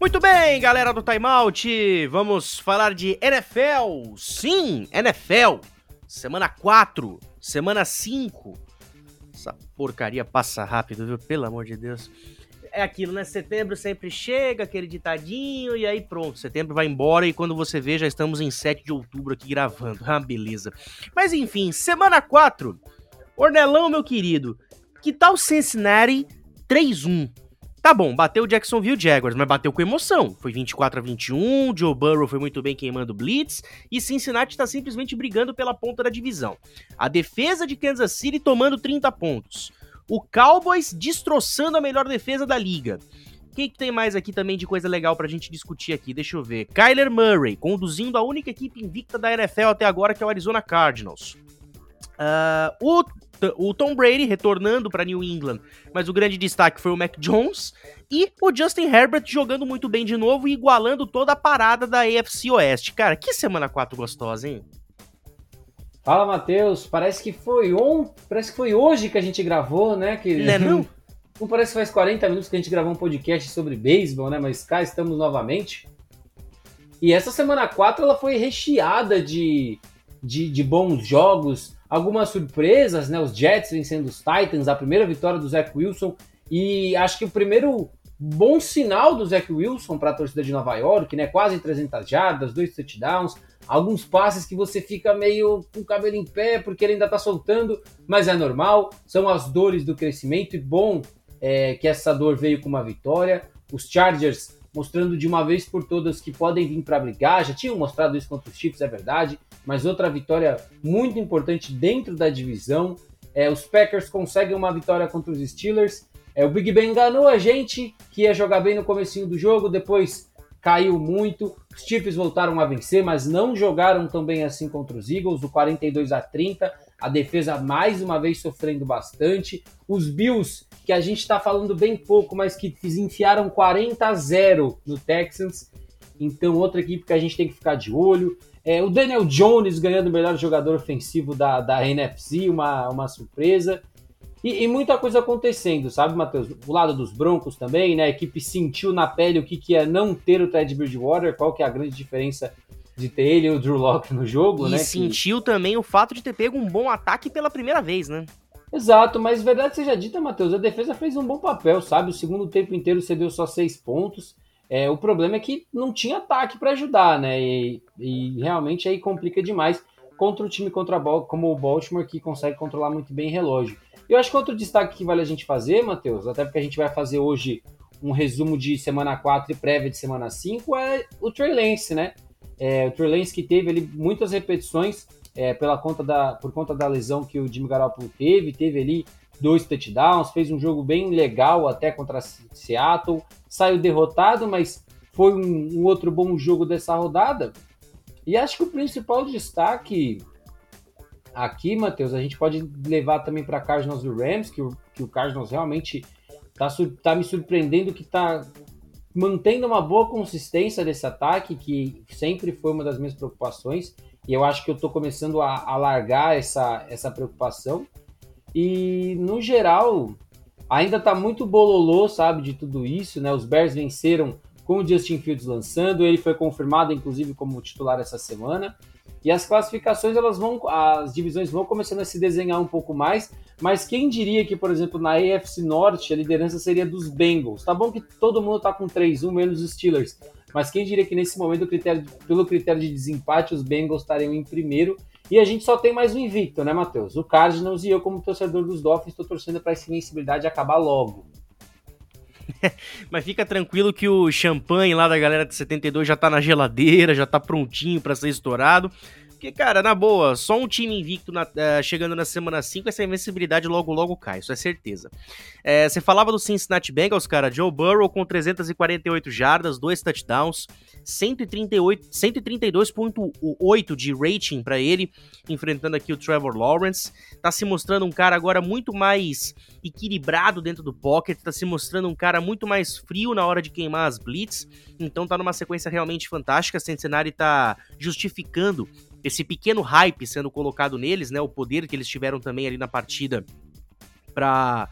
Muito bem, galera do Timeout, vamos falar de NFL. Sim, NFL. Semana 4, semana 5. Essa porcaria passa rápido, viu? Pelo amor de Deus. É aquilo, né? Setembro sempre chega, aquele ditadinho, e aí pronto, setembro vai embora e quando você vê, já estamos em 7 de outubro aqui gravando. Ah, beleza. Mas enfim, semana 4. Ornelão, meu querido, que tal Cincinnati 3-1? Tá bom, bateu o Jacksonville Jaguars, mas bateu com emoção. Foi 24 a 21, Joe Burrow foi muito bem queimando blitz e Cincinnati tá simplesmente brigando pela ponta da divisão. A defesa de Kansas City tomando 30 pontos. O Cowboys destroçando a melhor defesa da liga. O que, que tem mais aqui também de coisa legal pra gente discutir aqui? Deixa eu ver. Kyler Murray, conduzindo a única equipe invicta da NFL até agora, que é o Arizona Cardinals. Uh, o o Tom Brady retornando para New England, mas o grande destaque foi o Mac Jones e o Justin Herbert jogando muito bem de novo e igualando toda a parada da AFC Oeste. Cara, que semana 4 gostosa, hein? Fala, Matheus. Parece que foi on... parece que foi hoje que a gente gravou, né? Que... Não, é não? não parece que faz 40 minutos que a gente gravou um podcast sobre beisebol, né? Mas cá estamos novamente. E essa semana 4 ela foi recheada de, de, de bons jogos, algumas surpresas, né? Os Jets vencendo os Titans, a primeira vitória do Zach Wilson e acho que o primeiro bom sinal do Zach Wilson para a torcida de Nova York, né? Quase 300 jardas, dois touchdowns, alguns passes que você fica meio com o cabelo em pé porque ele ainda está soltando, mas é normal, são as dores do crescimento e bom é, que essa dor veio com uma vitória. Os Chargers mostrando de uma vez por todas que podem vir para brigar, já tinham mostrado isso contra os Chiefs, é verdade, mas outra vitória muito importante dentro da divisão. É, os Packers conseguem uma vitória contra os Steelers. É, o Big Ben enganou a gente que ia jogar bem no comecinho do jogo, depois caiu muito. Os Chiefs voltaram a vencer, mas não jogaram tão bem assim contra os Eagles, o 42 a 30. A defesa mais uma vez sofrendo bastante. Os Bills, que a gente está falando bem pouco, mas que enfiaram 40 a 0 no Texans. Então, outra equipe que a gente tem que ficar de olho. É, o Daniel Jones ganhando o melhor jogador ofensivo da, da NFC, uma, uma surpresa. E, e, muita coisa acontecendo, sabe, Matheus? Do lado dos Broncos também, né? A equipe sentiu na pele o que, que é não ter o Ted Bridgewater, qual que é a grande diferença de ter ele e o Drew Locke no jogo, e né? E sentiu que... também o fato de ter pego um bom ataque pela primeira vez, né? Exato, mas verdade seja dita, Matheus, a defesa fez um bom papel, sabe? O segundo tempo inteiro cedeu só seis pontos. É, o problema é que não tinha ataque para ajudar, né? E, e, realmente aí complica demais contra o time contra a, como o Baltimore, que consegue controlar muito bem relógio. Eu acho que outro destaque que vale a gente fazer, Matheus, até porque a gente vai fazer hoje um resumo de semana 4 e prévia de semana 5, é o Trey Lance, né? É, o Trey Lance que teve ali muitas repetições é, pela conta da, por conta da lesão que o Jimmy Garoppolo teve, teve ali dois touchdowns, fez um jogo bem legal até contra Seattle, saiu derrotado, mas foi um, um, outro bom jogo dessa rodada. E acho que o principal destaque aqui, Matheus, a gente pode levar também para Cardinals do Rams, que o, que o Cardinals realmente está tá me surpreendendo que está mantendo uma boa consistência desse ataque, que sempre foi uma das minhas preocupações, e eu acho que eu estou começando a, a largar essa, essa preocupação. E no geral, ainda tá muito bololô, sabe, de tudo isso, né? Os Bears venceram com o Justin Fields lançando, ele foi confirmado inclusive como titular essa semana. E as classificações, elas vão, as divisões vão começando a se desenhar um pouco mais, mas quem diria que, por exemplo, na AFC Norte a liderança seria dos Bengals? Tá bom que todo mundo tá com 3-1 menos os Steelers, mas quem diria que nesse momento, critério, pelo critério de desempate, os Bengals estariam em primeiro e a gente só tem mais um invicto, né, Matheus? O Cardinals e eu, como torcedor dos Dolphins, estou torcendo para essa invencibilidade acabar logo. Mas fica tranquilo que o champanhe lá da galera de 72 já tá na geladeira, já tá prontinho para ser estourado. Porque, cara, na boa, só um time invicto na, uh, chegando na semana 5, essa invencibilidade logo, logo cai, isso é certeza. É, você falava do Cincinnati Bengals, cara, Joe Burrow com 348 jardas, dois touchdowns, 132.8 de rating para ele, enfrentando aqui o Trevor Lawrence. Tá se mostrando um cara agora muito mais equilibrado dentro do pocket, tá se mostrando um cara muito mais frio na hora de queimar as blitz, então tá numa sequência realmente fantástica. Cincinnati tá justificando esse pequeno hype sendo colocado neles, né? O poder que eles tiveram também ali na partida para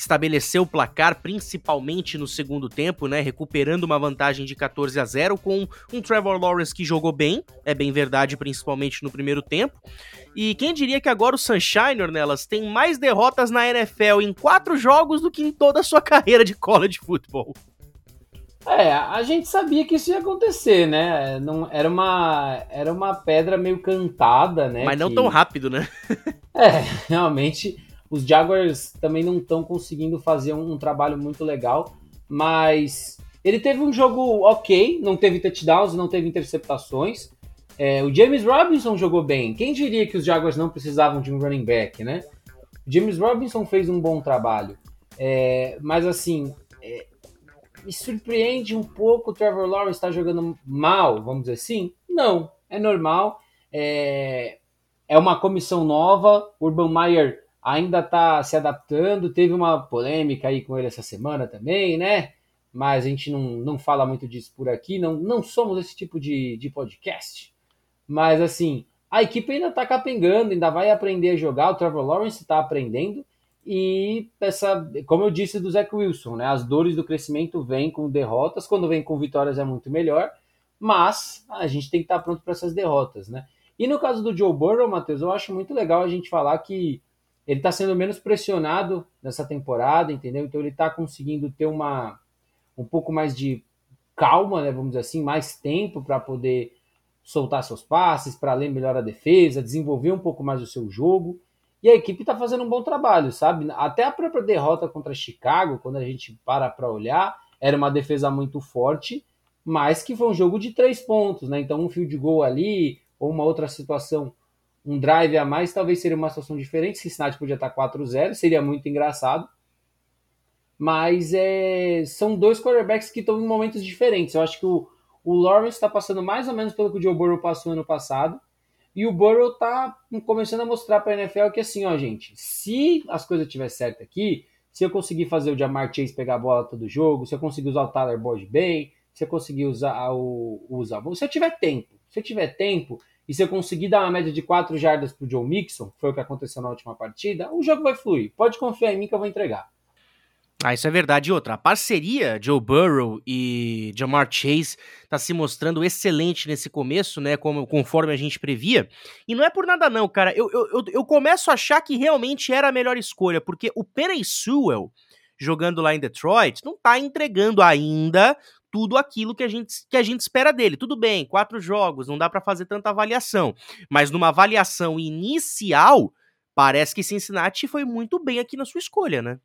estabelecer o placar, principalmente no segundo tempo, né? Recuperando uma vantagem de 14 a 0 com um Trevor Lawrence que jogou bem, é bem verdade, principalmente no primeiro tempo. E quem diria que agora o Sunshine, Ornelas, tem mais derrotas na NFL em quatro jogos do que em toda a sua carreira de college football? É, a gente sabia que isso ia acontecer, né? Não, era, uma, era uma pedra meio cantada, né? Mas não que... tão rápido, né? é, realmente os Jaguars também não estão conseguindo fazer um, um, trabalho muito legal, mas ele teve um jogo ok, não teve touchdowns, não teve interceptações. É, o James Robinson jogou bem. Quem diria que os Jaguars não precisavam de um running back, né? O James Robinson fez um bom trabalho. É, mas assim, é, me surpreende um pouco o Trevor Lawrence estar tá jogando mal, vamos dizer assim? Não, é normal. É, é uma comissão nova. Urban Meyer ainda está se adaptando. Teve uma polêmica aí com ele essa semana também, né? Mas a gente não, não fala muito disso por aqui. Não, não somos esse tipo de, de podcast. Mas assim, a equipe ainda está capengando, ainda vai aprender a jogar. O Trevor Lawrence está aprendendo. E essa, como eu disse do Zach Wilson, né? As dores do crescimento vêm com derrotas, quando vem com vitórias é muito melhor, mas a gente tem que estar pronto para essas derrotas, né? E no caso do Joe Burrow, Matheus, eu acho muito legal a gente falar que ele está sendo menos pressionado nessa temporada, entendeu? Então ele está conseguindo ter uma um pouco mais de calma, né? Vamos dizer assim, mais tempo para poder soltar seus passes, para ler melhor a defesa, desenvolver um pouco mais o seu jogo. E a equipe está fazendo um bom trabalho, sabe? Até a própria derrota contra Chicago, quando a gente para para olhar, era uma defesa muito forte, mas que foi um jogo de três pontos, né? Então, um field goal ali, ou uma outra situação, um drive a mais, talvez seria uma situação diferente. Cincinnati podia estar 4-0, seria muito engraçado. Mas é, são dois quarterbacks que estão em momentos diferentes. Eu acho que o, o Lawrence está passando mais ou menos pelo que o Joe Burrow passou ano passado e o Burrow tá começando a mostrar para a NFL que assim, ó, gente, se as coisas estiver certas aqui, se eu conseguir fazer o Jamar Chase pegar a bola todo jogo, se eu conseguir usar o Tyler Boyd bem, se eu conseguir usar o usar, se eu tiver tempo, se eu tiver tempo e se eu conseguir dar uma média de 4 jardas pro Joe Mixon, que foi o que aconteceu na última partida, o jogo vai fluir. Pode confiar em mim que eu vou entregar. Ah, isso é verdade. E outra, a parceria Joe Burrow e Jamar Chase tá se mostrando excelente nesse começo, né? Como, conforme a gente previa. E não é por nada, não, cara. Eu, eu, eu começo a achar que realmente era a melhor escolha, porque o Penny Sewell, jogando lá em Detroit, não tá entregando ainda tudo aquilo que a gente, que a gente espera dele. Tudo bem, quatro jogos, não dá para fazer tanta avaliação. Mas numa avaliação inicial, parece que Cincinnati foi muito bem aqui na sua escolha, né?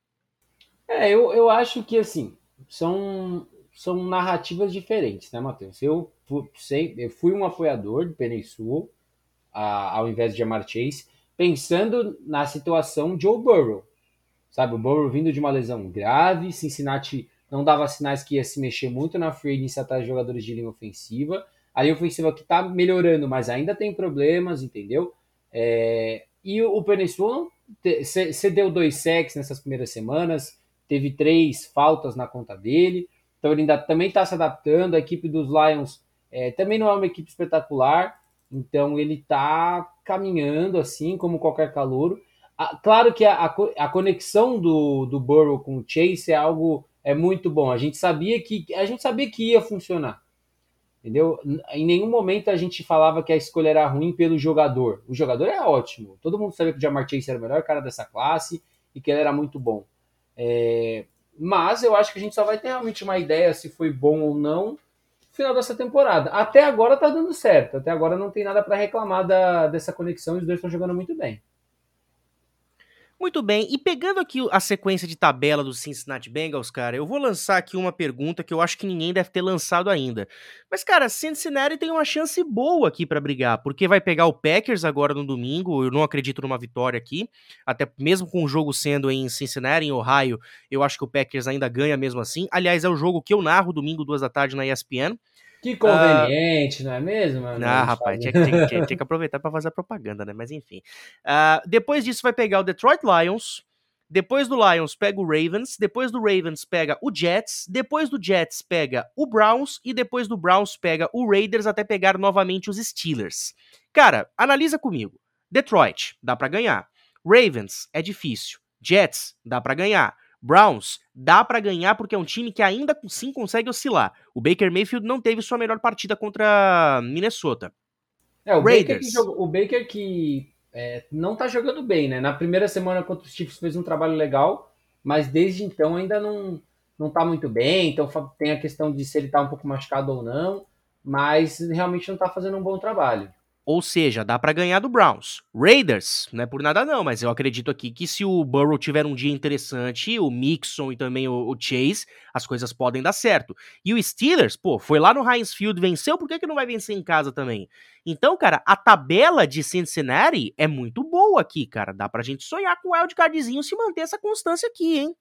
É, eu, eu acho que assim, são, são narrativas diferentes, né, Matheus? Eu, sei, eu fui um apoiador do Penny ao invés de Jamar Chase, pensando na situação de Joe Burrow. Sabe, o Burrow vindo de uma lesão grave, Cincinnati não dava sinais que ia se mexer muito na free agency atrás de jogadores de linha ofensiva. A linha ofensiva que tá melhorando, mas ainda tem problemas, entendeu? É, e o Penny Sul cedeu dois sacks nessas primeiras semanas, teve três faltas na conta dele. Então ele ainda também está se adaptando. A equipe dos Lions é, também não é uma equipe espetacular. Então ele está caminhando assim como qualquer calouro. Ah, claro que a, a, conexão do, do Burrow com o Chase é algo é muito bom. A gente sabia que a gente sabia que ia funcionar. Entendeu? Em nenhum momento a gente falava que a escolha era ruim pelo jogador. O jogador é ótimo. Todo mundo sabia que o Jamar Chase era o melhor cara dessa classe e que ele era muito bom. É, mas eu acho que a gente só vai ter realmente uma ideia se foi bom ou não no final dessa temporada. Até agora tá dando certo. Até agora não tem nada para reclamar da, dessa conexão e os dois estão jogando muito bem. Muito bem, e pegando aqui a sequência de tabela do Cincinnati Bengals, cara, eu vou lançar aqui uma pergunta que eu acho que ninguém deve ter lançado ainda. Mas, cara, Cincinnati tem uma chance boa aqui para brigar, porque vai pegar o Packers agora no domingo, eu não acredito numa vitória aqui, até mesmo com o jogo sendo em Cincinnati, em Ohio, eu acho que o Packers ainda ganha mesmo assim. Aliás, é o jogo que eu narro domingo, duas da tarde na ESPN. Que conveniente, uh, não é mesmo? Mano? Ah, rapaz, tinha, tinha, tinha, tinha, que aproveitar para fazer a propaganda, né? Mas enfim. Uh, depois disso vai pegar o Detroit Lions. Depois do Lions pega o Ravens, depois do Ravens pega o Jets, depois do Jets pega o Browns e depois do Browns pega o Raiders até pegar novamente os Steelers. Cara, analisa comigo. Detroit, dá para ganhar. Ravens, é difícil. Jets, dá para ganhar. Browns dá para ganhar porque é um time que ainda sim consegue oscilar. O Baker Mayfield não teve sua melhor partida contra Minnesota. É, o Raiders. Baker que, jogou, o Baker que é, não tá jogando bem, né? Na primeira semana contra os Chiefs fez um trabalho legal, mas desde então ainda não, não tá muito bem. Então tem a questão de se ele tá um pouco machucado ou não, mas realmente não tá fazendo um bom trabalho. Ou seja, dá para ganhar do Browns. Raiders, não é por nada não, mas eu acredito aqui que se o Burrow tiver um dia interessante, o Mixon e também o, Chase, as coisas podem dar certo. E o Steelers, pô, foi lá no Heinz Field, venceu, por que, que não vai vencer em casa também? Então, cara, a tabela de Cincinnati é muito boa aqui, cara. Dá pra gente sonhar com o wildcardzinho se manter essa constância aqui, hein?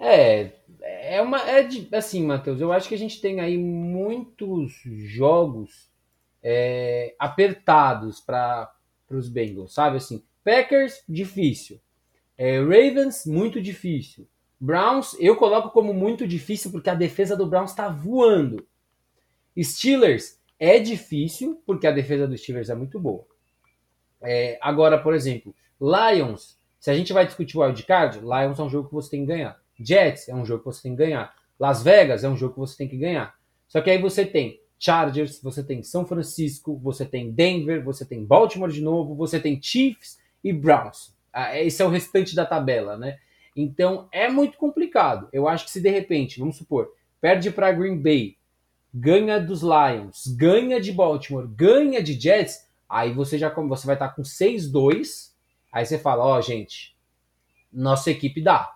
É, é uma. É de, assim, Matheus, eu acho que a gente tem aí muitos jogos é, apertados para os Bengals, sabe? Assim, Packers, difícil. É, Ravens, muito difícil. Browns, eu coloco como muito difícil porque a defesa do Browns está voando. Steelers, é difícil porque a defesa dos Steelers é muito boa. É, agora, por exemplo, Lions, se a gente vai discutir o wildcard, Lions é um jogo que você tem que ganhar. Jets é um jogo que você tem que ganhar. Las Vegas é um jogo que você tem que ganhar. Só que aí você tem Chargers, você tem São Francisco, você tem Denver, você tem Baltimore de novo, você tem Chiefs e Browns. Ah, esse é o restante da tabela, né? Então é muito complicado. Eu acho que se de repente, vamos supor, perde para Green Bay, ganha dos Lions, ganha de Baltimore, ganha de Jets, aí você já você vai estar com 6-2. Aí você fala, ó, oh, gente, nossa equipe dá.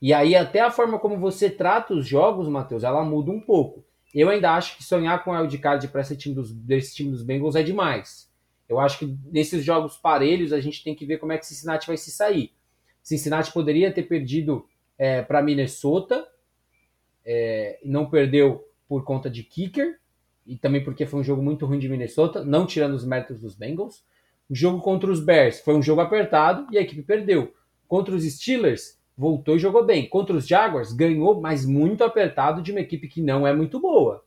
E aí até a forma como você trata os jogos, Matheus, ela muda um pouco. Eu ainda acho que sonhar com o wildcard para esse time desse time dos Bengals é demais. Eu acho que nesses jogos parelhos a gente tem que ver como é que Cincinnati vai se sair. Cincinnati poderia ter perdido é, para Minnesota, é, não perdeu por conta de kicker, e também porque foi um jogo muito ruim de Minnesota, não tirando os méritos dos Bengals. O jogo contra os Bears foi um jogo apertado e a equipe perdeu. Contra os Steelers, voltou e jogou bem. Contra os Jaguars, ganhou, mas muito apertado de uma equipe que não é muito boa.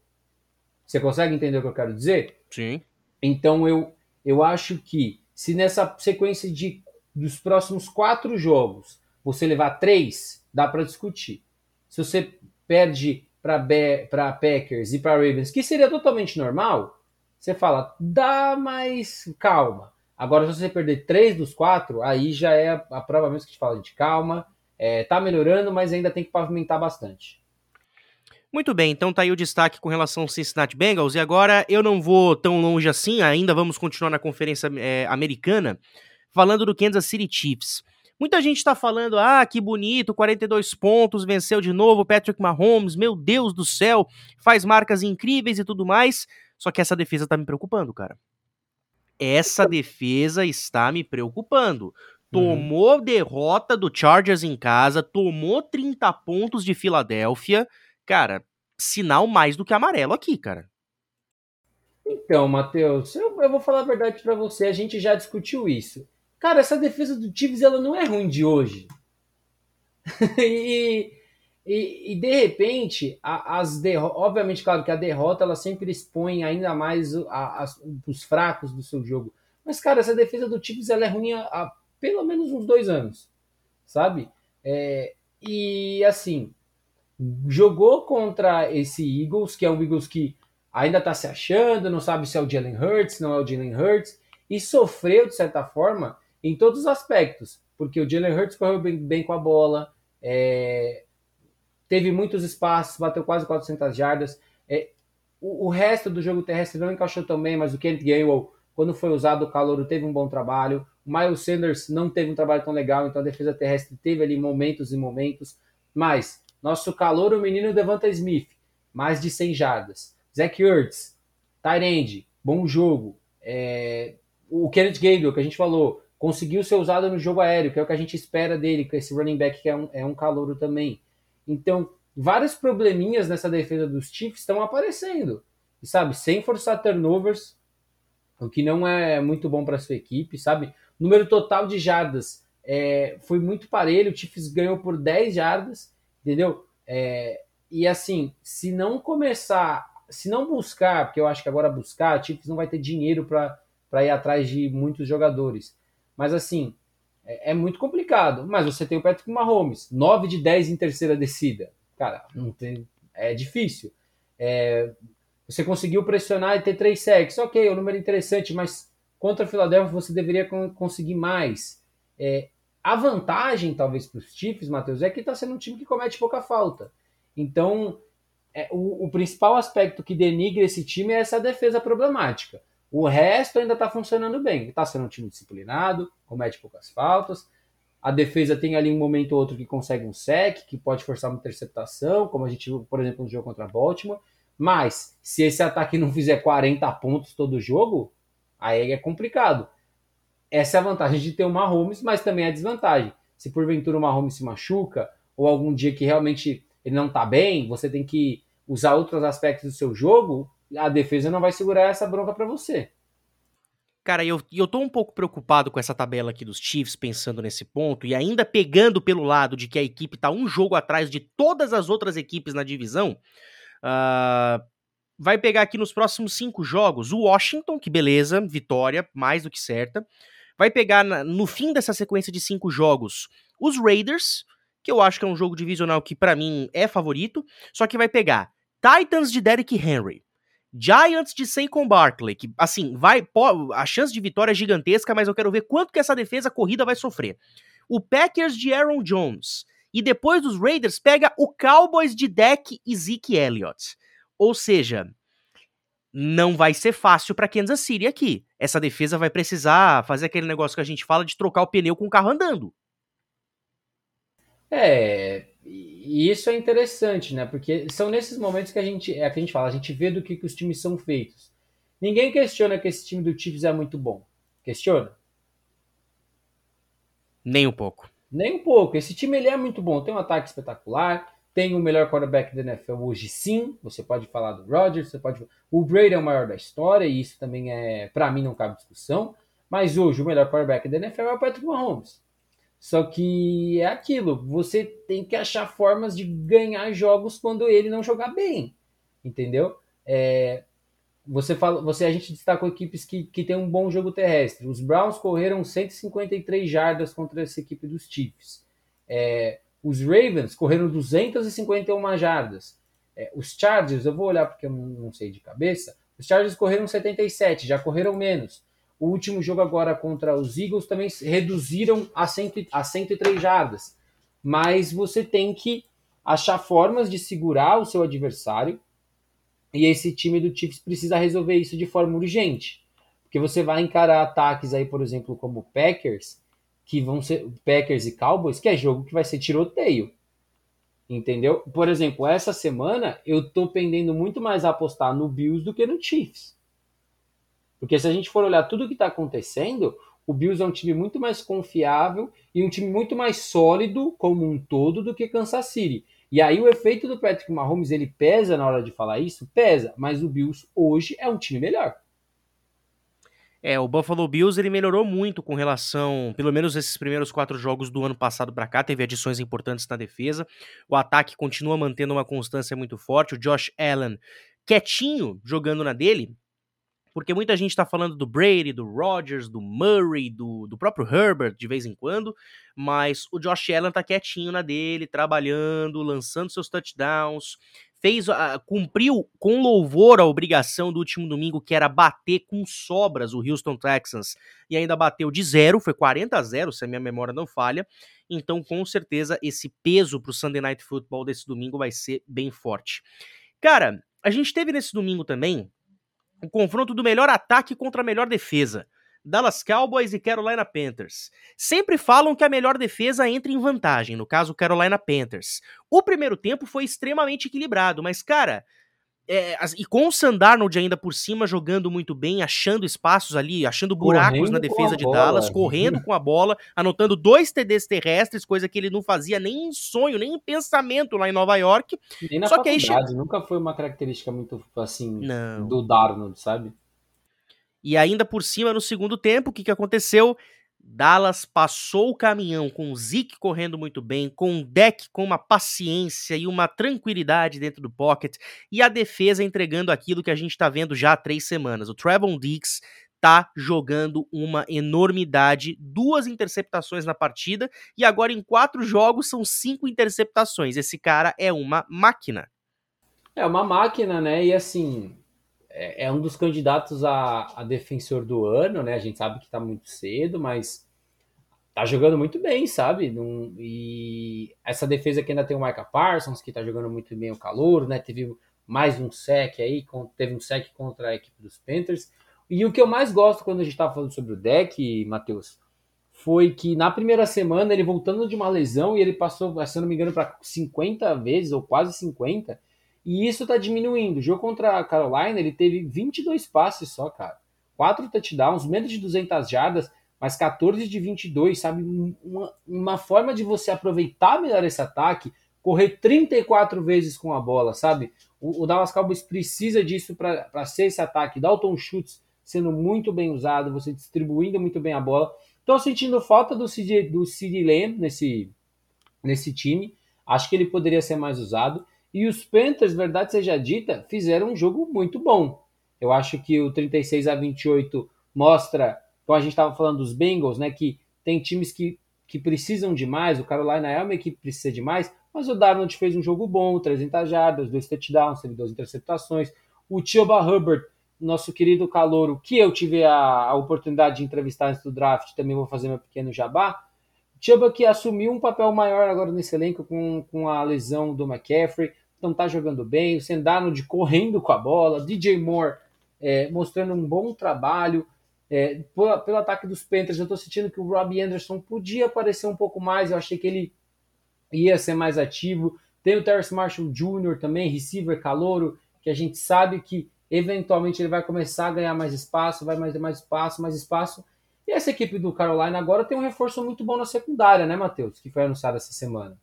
Você consegue entender o que eu quero dizer? Sim. Então eu, eu acho que se nessa sequência de dos próximos quatro jogos você levar três, dá para discutir. Se você perde para Packers e para Ravens, que seria totalmente normal, você fala, dá mais calma. Agora, se você perder três dos quatro, aí já é a prova mesmo que te fala de calma, é, tá melhorando, mas ainda tem que pavimentar bastante. Muito bem, então tá aí o destaque com relação ao Cincinnati Bengals. E agora eu não vou tão longe assim, ainda vamos continuar na conferência é, americana, falando do Kansas City Chiefs. Muita gente tá falando, ah, que bonito, 42 pontos, venceu de novo Patrick Mahomes, meu Deus do céu, faz marcas incríveis e tudo mais. Só que essa defesa tá me preocupando, cara. Essa defesa está me preocupando. Tomou uhum. derrota do Chargers em casa, tomou 30 pontos de Filadélfia. Cara, sinal mais do que amarelo aqui, cara. Então, Matheus, eu, eu vou falar a verdade para você, a gente já discutiu isso. Cara, essa defesa do Chiefs, ela não é ruim de hoje. e, e, e, de repente, a, as derrotas, obviamente, claro que a derrota ela sempre expõe ainda mais a, a, os fracos do seu jogo. Mas, cara, essa defesa do Chiefs ela é ruim há, pelo menos uns dois anos, sabe? É, e assim, jogou contra esse Eagles, que é um Eagles que ainda tá se achando, não sabe se é o Jalen Hurts, não é o Jalen Hurts, e sofreu, de certa forma, em todos os aspectos, porque o Jalen Hurts correu bem, bem com a bola, é, teve muitos espaços, bateu quase 400 jardas, é, o, o, resto do jogo terrestre não encaixou também, mas o Kent Gainwell, quando foi usado o calor, teve um bom trabalho, Miles Sanders não teve um trabalho tão legal, então a defesa terrestre teve ali momentos e momentos. Mas nosso calor, o menino Devonta Smith, mais de 100 jardas. Zach Ertz, Tyrande, bom jogo. É... O Kenneth Gabriel, que a gente falou, conseguiu ser usado no jogo aéreo, que é o que a gente espera dele, com esse running back que é um, é um calouro também. Então, vários probleminhas nessa defesa dos Chiefs estão aparecendo. E sabe, sem forçar turnovers, o que não é muito bom para sua equipe, sabe? Número total de jardas é, foi muito parelho, o Chiefs ganhou por 10 jardas, entendeu? É, e assim, se não começar, se não buscar, porque eu acho que agora buscar, o Chiefs não vai ter dinheiro para ir atrás de muitos jogadores. Mas assim, é, é, muito complicado. Mas você tem o Patrick Mahomes, 9 de 10 em terceira descida. Cara, não tem, é difícil. É, você conseguiu pressionar e ter três sacks. Ok, é um número interessante, mas contra a Philadelphia você deveria conseguir mais. É, a vantagem, talvez, para os Chiefs, Matheus, é que está sendo um time que comete pouca falta. Então, é, o, o, principal aspecto que denigra esse time é essa defesa problemática. O resto ainda está funcionando bem. Está sendo um time disciplinado, comete poucas faltas. A defesa tem ali um momento ou outro que consegue um sec, que pode forçar uma interceptação, como a gente viu, por exemplo, no jogo contra a Baltimore. Mas, se esse ataque não fizer 40 pontos todo jogo, aí é complicado. Essa é a vantagem de ter o Mahomes, mas também é a desvantagem. Se porventura o Mahomes se machuca, ou algum dia que realmente ele não está bem, você tem que usar outros aspectos do seu jogo, a defesa não vai segurar essa bronca para você. Cara, eu, eu tô um pouco preocupado com essa tabela aqui dos Chiefs, pensando nesse ponto, e ainda pegando pelo lado de que a equipe tá um jogo atrás de todas as outras equipes na divisão. Uh, vai pegar aqui nos próximos cinco jogos o Washington, que beleza, vitória, mais do que certa. Vai pegar na, no fim dessa sequência de cinco jogos os Raiders, que eu acho que é um jogo divisional que para mim é favorito, só que vai pegar Titans de Derrick Henry, Giants de Saquon Barkley, que assim, vai a chance de vitória é gigantesca, mas eu quero ver quanto que essa defesa corrida vai sofrer. O Packers de Aaron Jones e depois dos Raiders pega o Cowboys de Dak e Zeke Elliott. Ou seja, não vai ser fácil para Kansas City aqui. Essa defesa vai precisar fazer aquele negócio que a gente fala de trocar o pneu com o carro andando. É, e isso é interessante, né? Porque são nesses momentos que a gente, é que a gente fala, a gente vê do que, que os times são feitos. Ninguém questiona que esse time do Chiefs é muito bom. Questiona? Nem um pouco. Nem um pouco. Esse time ele é muito bom. Tem um ataque espetacular. Tem o melhor quarterback da NFL hoje, sim. Você pode falar do Rodgers, você pode. O Brady é o maior da história e isso também é, para mim, não cabe discussão. Mas hoje o melhor quarterback da NFL é o Patrick Mahomes. Só que é aquilo, você tem que achar formas de ganhar jogos quando ele não jogar bem, entendeu? É, você fala, você a gente destacou equipes que, que tem um bom jogo terrestre. Os Browns correram 153 jardas contra essa equipe dos Chiefs. É, os Ravens correram 251 jardas. É, os Chargers, eu vou olhar porque eu não sei de cabeça. Os Chargers correram 77, já correram menos. O último jogo agora contra os Eagles também reduziram a, cento, a 103 jardas. Mas você tem que achar formas de segurar o seu adversário. E esse time do Chiefs precisa resolver isso de forma urgente. Porque você vai encarar ataques aí, por exemplo, como Packers, que vão ser Packers e Cowboys, que é jogo que vai ser tiroteio. Entendeu? Por exemplo, essa semana eu tô pendendo muito mais a apostar no Bills do que no Chiefs. Porque se a gente for olhar tudo o que está acontecendo, o Bills é um time muito mais confiável e um time muito mais sólido como um todo do que Kansas City. E aí o efeito do Patrick Mahomes, ele pesa na hora de falar isso? Pesa, mas o Bills hoje é um time melhor. É, o Buffalo Bills ele melhorou muito com relação, pelo menos esses primeiros quatro jogos do ano passado para cá, teve adições importantes na defesa. O ataque continua mantendo uma constância muito forte. O Josh Allen quietinho jogando na dele, porque muita gente está falando do Brady, do Rodgers, do Murray, do, do próprio Herbert de vez em quando, mas o Josh Allen tá quietinho na dele, trabalhando, lançando seus touchdowns, fez, uh, cumpriu com louvor a obrigação do último domingo, que era bater com sobras o Houston Texans, e ainda bateu de zero, foi 40 a 0, se a minha memória não falha, então com certeza esse peso pro Sunday Night Football desse domingo vai ser bem forte. Cara, a gente teve nesse domingo também o confronto do melhor ataque contra a melhor defesa. Dallas Cowboys e Carolina Panthers. Sempre falam que a melhor defesa entra em vantagem, no caso Carolina Panthers. O primeiro tempo foi extremamente equilibrado, mas cara, é, e com o Sandarnold ainda por cima jogando muito bem, achando espaços ali, achando buracos correndo na defesa de bola, Dallas, correndo com a bola, anotando dois TDs terrestres, coisa que ele não fazia nem em sonho, nem em pensamento lá em Nova York. Nem na Só faculdade, que aí... nunca foi uma característica muito assim não. do Darnold, sabe? E ainda por cima, no segundo tempo, o que, que aconteceu? Dallas passou o caminhão com o Zeke correndo muito bem, com o deck com uma paciência e uma tranquilidade dentro do pocket, e a defesa entregando aquilo que a gente está vendo já há três semanas. O Trevon Diggs tá jogando uma enormidade, duas interceptações na partida, e agora em quatro jogos são cinco interceptações. Esse cara é uma máquina. É uma máquina, né? E assim, é, é um dos candidatos a, a, defensor do ano, né? A gente sabe que tá muito cedo, mas tá jogando muito bem, sabe? Num, e essa defesa que ainda tem o Micah Parsons, que tá jogando muito bem o calor, né? Teve mais um sec aí, teve um sec contra a equipe dos Panthers. E o que eu mais gosto quando a gente tava falando sobre o deck, Matheus, foi que na primeira semana ele voltando de uma lesão e ele passou, se eu não me engano, para 50 vezes ou quase 50 e isso tá diminuindo. O jogo contra a Carolina, ele teve 22 passes só, cara. 4 touchdowns, menos de 200 jardas, mas 14 de 22, sabe? Uma, uma forma de você aproveitar melhor esse ataque, correr 34 vezes com a bola, sabe? O, o Dallas Cowboys precisa disso para ser esse ataque. Dalton Schultz sendo muito bem usado, você distribuindo muito bem a bola. Tô sentindo falta do CD, do CD Lamb nesse, nesse time. Acho que ele poderia ser mais usado. E os Panthers, verdade seja dita, fizeram um jogo muito bom. Eu acho que o 36 a 28 mostra, como a gente estava falando dos Bengals, né, que tem times que, que precisam de mais, o Carolina é uma equipe que precisa de mais, mas o Darnold fez um jogo bom, 300 jardas, dois touchdowns, teve duas interceptações. O Tioba Hubbard, nosso querido calouro, que eu tive a, a oportunidade de entrevistar antes do draft, também vou fazer meu pequeno jabá. Chuba que assumiu um papel maior agora nesse elenco com, com a lesão do McCaffrey não está jogando bem, o Sendarnold correndo com a bola, DJ Moore é, mostrando um bom trabalho. É, pelo, pelo, ataque dos Panthers, eu estou sentindo que o Robbie Anderson podia aparecer um pouco mais, eu achei que ele ia ser mais ativo. Tem o Terrence Marshall Jr. também, receiver calouro, que a gente sabe que eventualmente ele vai começar a ganhar mais espaço, vai mais mais espaço, mais espaço. E essa equipe do Carolina agora tem um reforço muito bom na secundária, né, Matheus? Que foi anunciado essa semana.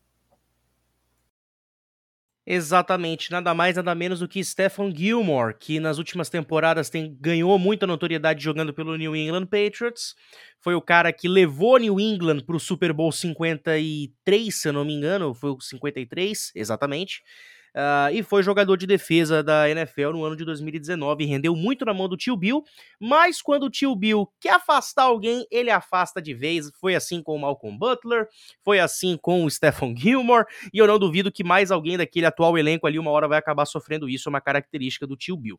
Exatamente, nada mais, nada menos do que Stephen Gilmore, que nas últimas temporadas tem, ganhou muita notoriedade jogando pelo New England Patriots. Foi o cara que levou New England para o Super Bowl 53, se eu não me engano, foi o 53, exatamente. Uh, e foi jogador de defesa da NFL no ano de 2019. Rendeu muito na mão do tio Bill, mas quando o tio Bill quer afastar alguém, ele afasta de vez. Foi assim com o Malcolm Butler, foi assim com o Stephen Gilmore, e eu não duvido que mais alguém daquele atual elenco ali uma hora vai acabar sofrendo isso, é uma característica do tio Bill.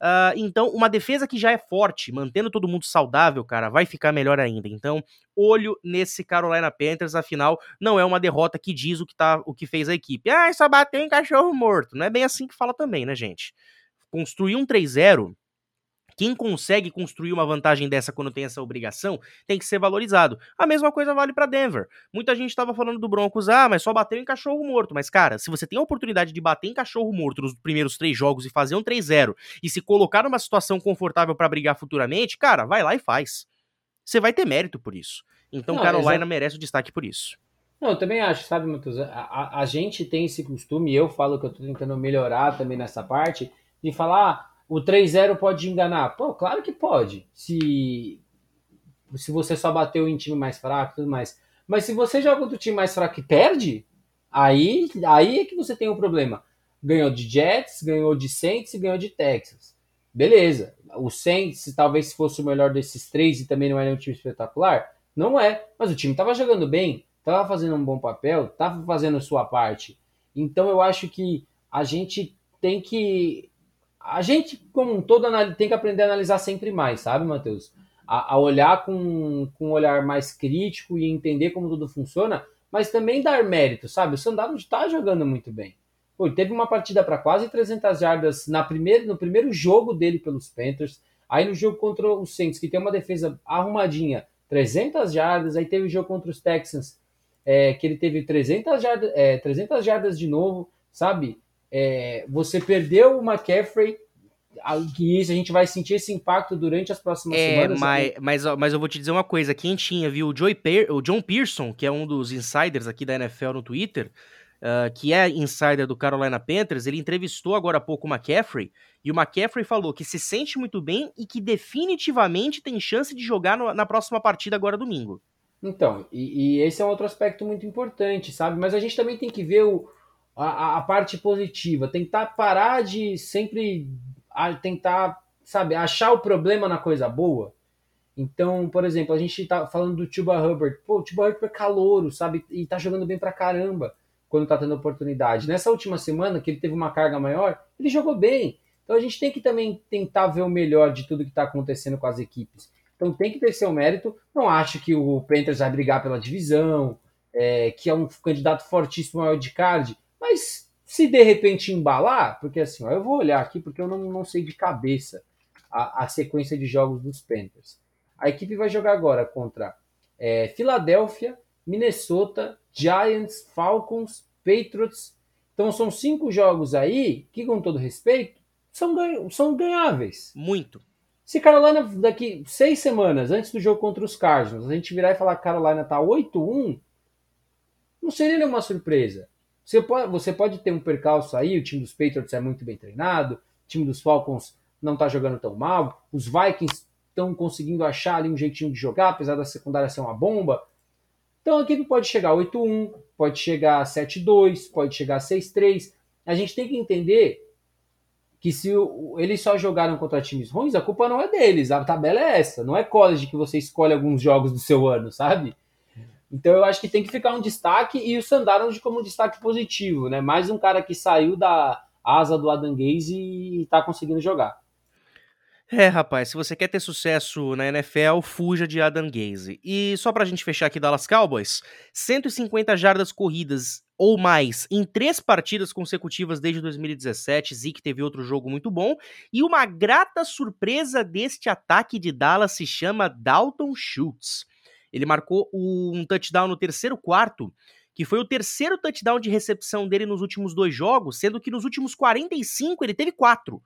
Uh, então, uma defesa que já é forte, mantendo todo mundo saudável, cara, vai ficar melhor ainda. Então, olho nesse Carolina Panthers, afinal, não é uma derrota que diz o que, tá, o que fez a equipe. Ah, só bateu em cachorro morto. Não é bem assim que fala também, né, gente? Construir um 3-0 quem consegue construir uma vantagem dessa quando tem essa obrigação tem que ser valorizado. A mesma coisa vale para Denver. Muita gente estava falando do Broncos, ah, mas só bateu em cachorro morto. Mas, cara, se você tem a oportunidade de bater em cachorro morto nos primeiros três jogos e fazer um 3-0 e se colocar numa situação confortável para brigar futuramente, cara, vai lá e faz. Você vai ter mérito por isso. Então, Não, Carolina merece o destaque por isso. Não, eu também acho, sabe, Matheus? A, a, a, gente tem esse costume, e eu falo que eu tô tentando melhorar também nessa parte, de falar, o 3-0 pode enganar? Pô, claro que pode. Se, se você só bateu em time mais fraco e tudo mais. Mas se você joga contra o time mais fraco e perde, aí, aí é que você tem um problema. Ganhou de Jets, ganhou de Saints e ganhou de Texas. Beleza. O Saints, talvez se fosse o melhor desses três e também não era um time espetacular, não é. Mas o time estava jogando bem, estava fazendo um bom papel, estava fazendo sua parte. Então eu acho que a gente tem que a gente, como um todo, tem que aprender a analisar sempre mais, sabe, Matheus? A, a, olhar com, com um olhar mais crítico e entender como tudo funciona, mas também dar mérito, sabe? O Sandalo está jogando muito bem. Pô, teve uma partida para quase 300 jardas na primeira, no primeiro jogo dele pelos Panthers. Aí no jogo contra o Saints, que tem uma defesa arrumadinha, 300 jardas, aí teve o jogo contra os Texans, é, que ele teve 300 jardas, é, 300 jardas de novo, sabe? É, você perdeu o McCaffrey, que isso a gente vai sentir esse impacto durante as próximas é, semanas. Mas, mas, mas eu vou te dizer uma coisa: quem tinha, viu, o, Joey o John Pearson, que é um dos insiders aqui da NFL no Twitter, uh, que é insider do Carolina Panthers, ele entrevistou agora há pouco o McCaffrey, e o McCaffrey falou que se sente muito bem e que definitivamente tem chance de jogar no, na próxima partida agora domingo. Então, e, e, esse é um outro aspecto muito importante, sabe? Mas a gente também tem que ver o, a, a parte positiva, tentar parar de sempre a, tentar, sabe, achar o problema na coisa boa. Então, por exemplo, a gente tá falando do Tuba Hubbard. Pô, o Tuba Hubbard é calouro, sabe? E tá jogando bem pra caramba quando tá tendo oportunidade. Nessa última semana, que ele teve uma carga maior, ele jogou bem. Então a gente tem que também tentar ver o melhor de tudo que está acontecendo com as equipes. Então tem que ter seu mérito. Não acho que o Panthers vai brigar pela divisão, é, que é um candidato fortíssimo ao card, mas se de repente embalar, porque assim, ó, eu vou olhar aqui porque eu não, não sei de cabeça a, a sequência de jogos dos Panthers. A equipe vai jogar agora contra é, Filadélfia, Minnesota, Giants, Falcons, Patriots. Então são cinco jogos aí que, com todo respeito, são, são ganháveis. Muito. Se Carolina, daqui seis semanas, antes do jogo contra os Cardinals, a gente virar e falar que Carolina tá 8-1, não seria nenhuma surpresa. Você pode, você pode ter um percalço aí, o time dos Patriots é muito bem treinado, o time dos Falcons não tá jogando tão mal, os Vikings estão conseguindo achar ali um jeitinho de jogar, apesar da secundária ser uma bomba. Então a equipe pode chegar a 8-1, pode chegar a 7-2, pode chegar a 6-3. A gente tem que entender que se eles só jogaram contra times ruins, a culpa não é deles, a tabela é essa. Não é college que você escolhe alguns jogos do seu ano, sabe? Então eu acho que tem que ficar um destaque e o Sandarnold como um destaque positivo, né? Mais um cara que saiu da asa do Adam Gaze e tá conseguindo jogar. É, rapaz, se você quer ter sucesso na NFL, fuja de Adam Gaze. E só pra gente fechar aqui Dallas Cowboys, 150 jardas corridas ou mais em três partidas consecutivas desde 2017. Zeke teve outro jogo muito bom. E uma grata surpresa deste ataque de Dallas se chama Dalton Schultz. Ele marcou um touchdown no terceiro quarto, que foi o terceiro touchdown de recepção dele nos últimos dois jogos, sendo que nos últimos 45 ele teve quatro.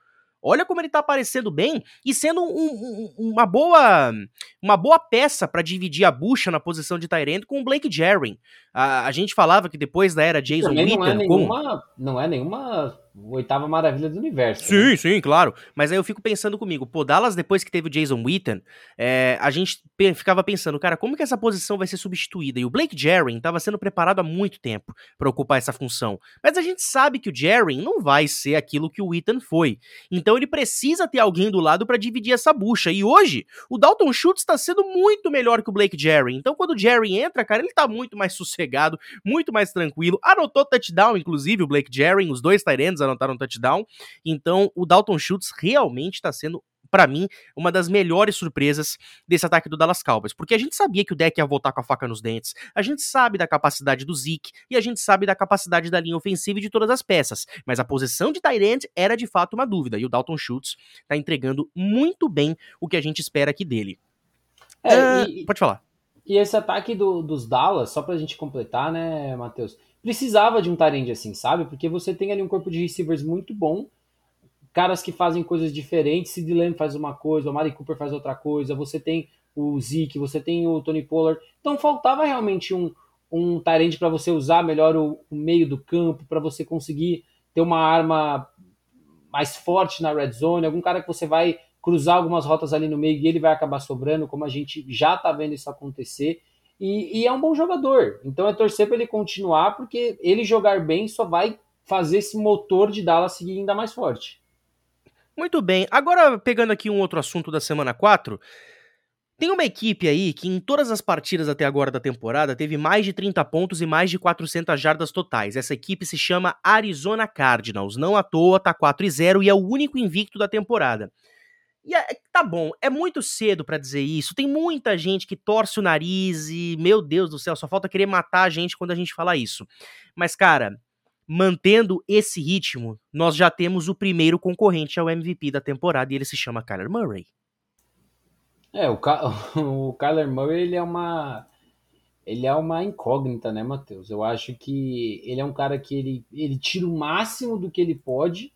Olha como ele tá aparecendo bem e sendo um, um, uma boa uma boa peça para dividir a bucha na posição de Tyrant com o Blake Jarring. A, a gente falava que depois da era Jason Witten... Não é nenhuma, com... não é nenhuma oitava maravilha do universo. Sim, né? sim, claro. Mas aí eu fico pensando comigo, pô, Dallas depois que teve o Jason Witten, é, a gente ficava pensando, cara, como que essa posição vai ser substituída? E o Blake Jarring estava sendo preparado há muito tempo para ocupar essa função. Mas a gente sabe que o Jarring não vai ser aquilo que o Witten foi. Então ele precisa ter alguém do lado para dividir essa bucha. E hoje, o Dalton Schultz está sendo muito melhor que o Blake Jarring. Então quando o Jarring entra, cara, ele tá muito mais sossegado, muito mais tranquilo. Anotou touchdown, inclusive, o Blake Jarring, os dois Tyrands anotaram touchdown. Então, o Dalton Schultz realmente está sendo para mim, uma das melhores surpresas desse ataque do Dallas Cowboys. Porque a gente sabia que o deck ia voltar com a faca nos dentes, a gente sabe da capacidade do Zeke e a gente sabe da capacidade da linha ofensiva e de todas as peças. Mas a posição de Tyrant era de fato uma dúvida, e o Dalton Schultz tá entregando muito bem o que a gente espera aqui dele. É, uh, e, pode falar. E esse ataque do, dos Dallas, só pra gente completar, né, Matheus? Precisava de um Tyrande assim, sabe? Porque você tem ali um corpo de receivers muito bom, caras que fazem coisas diferentes. Sid Lamb faz uma coisa, o Mari Cooper faz outra coisa, você tem o Zeke, você tem o Tony Pollard. Então faltava realmente um, um Tyrande para você usar melhor o, o meio do campo, para você conseguir ter uma arma mais forte na red zone, algum cara que você vai cruzar algumas rotas ali no meio e ele vai acabar sobrando, como a gente já tá vendo isso acontecer. E, e é um bom jogador. Então é torcer para ele continuar, porque ele jogar bem só vai fazer esse motor de Dallas seguir ainda mais forte. Muito bem. Agora, pegando aqui um outro assunto da semana 4, tem uma equipe aí que em todas as partidas até agora da temporada teve mais de 30 pontos e mais de 400 jardas totais. Essa equipe se chama Arizona Cardinals. Não à toa, tá 4 e 0 e é o único invicto da temporada. E é, tá bom, é muito cedo para dizer isso. Tem muita gente que torce o nariz e, meu Deus do céu, só falta querer matar a gente quando a gente fala isso. Mas, cara, mantendo esse ritmo, nós já temos o primeiro concorrente ao MVP da temporada e ele se chama Kyler Murray. É, o, o Kyler Murray ele é uma ele é uma incógnita, né, Matheus? Eu acho que ele é um cara que ele, ele tira o máximo do que ele pode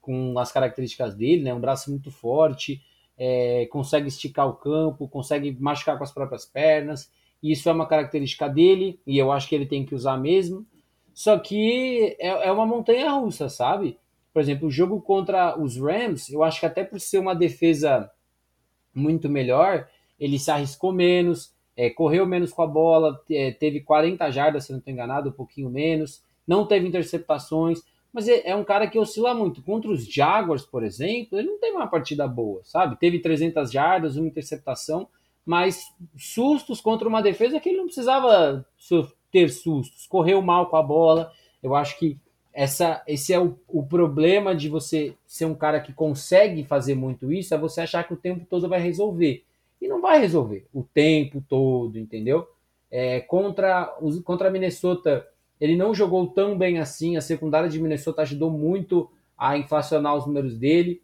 com as características dele, né? Um braço muito forte, é, consegue esticar o campo, consegue machucar com as próprias pernas. Isso é uma característica dele e eu acho que ele tem que usar mesmo. Só que é, é uma montanha russa, sabe? Por exemplo, o jogo contra os Rams, eu acho que até por ser uma defesa muito melhor, ele se arriscou menos, é, correu menos com a bola, é, teve 40 jardas, se não estou enganado, um pouquinho menos, não teve interceptações, mas é, é, um cara que oscila muito. Contra os Jaguars, por exemplo, ele não teve uma partida boa, sabe? Teve 300 jardas, uma interceptação, mas sustos contra uma defesa que ele não precisava ter sustos. Correu mal com a bola. Eu acho que essa, esse é o, o problema de você ser um cara que consegue fazer muito isso, é você achar que o tempo todo vai resolver. E não vai resolver o tempo todo, entendeu? É, contra, os, contra a Minnesota, ele não jogou tão bem assim. A secundária de Minnesota ajudou muito a inflacionar os números dele.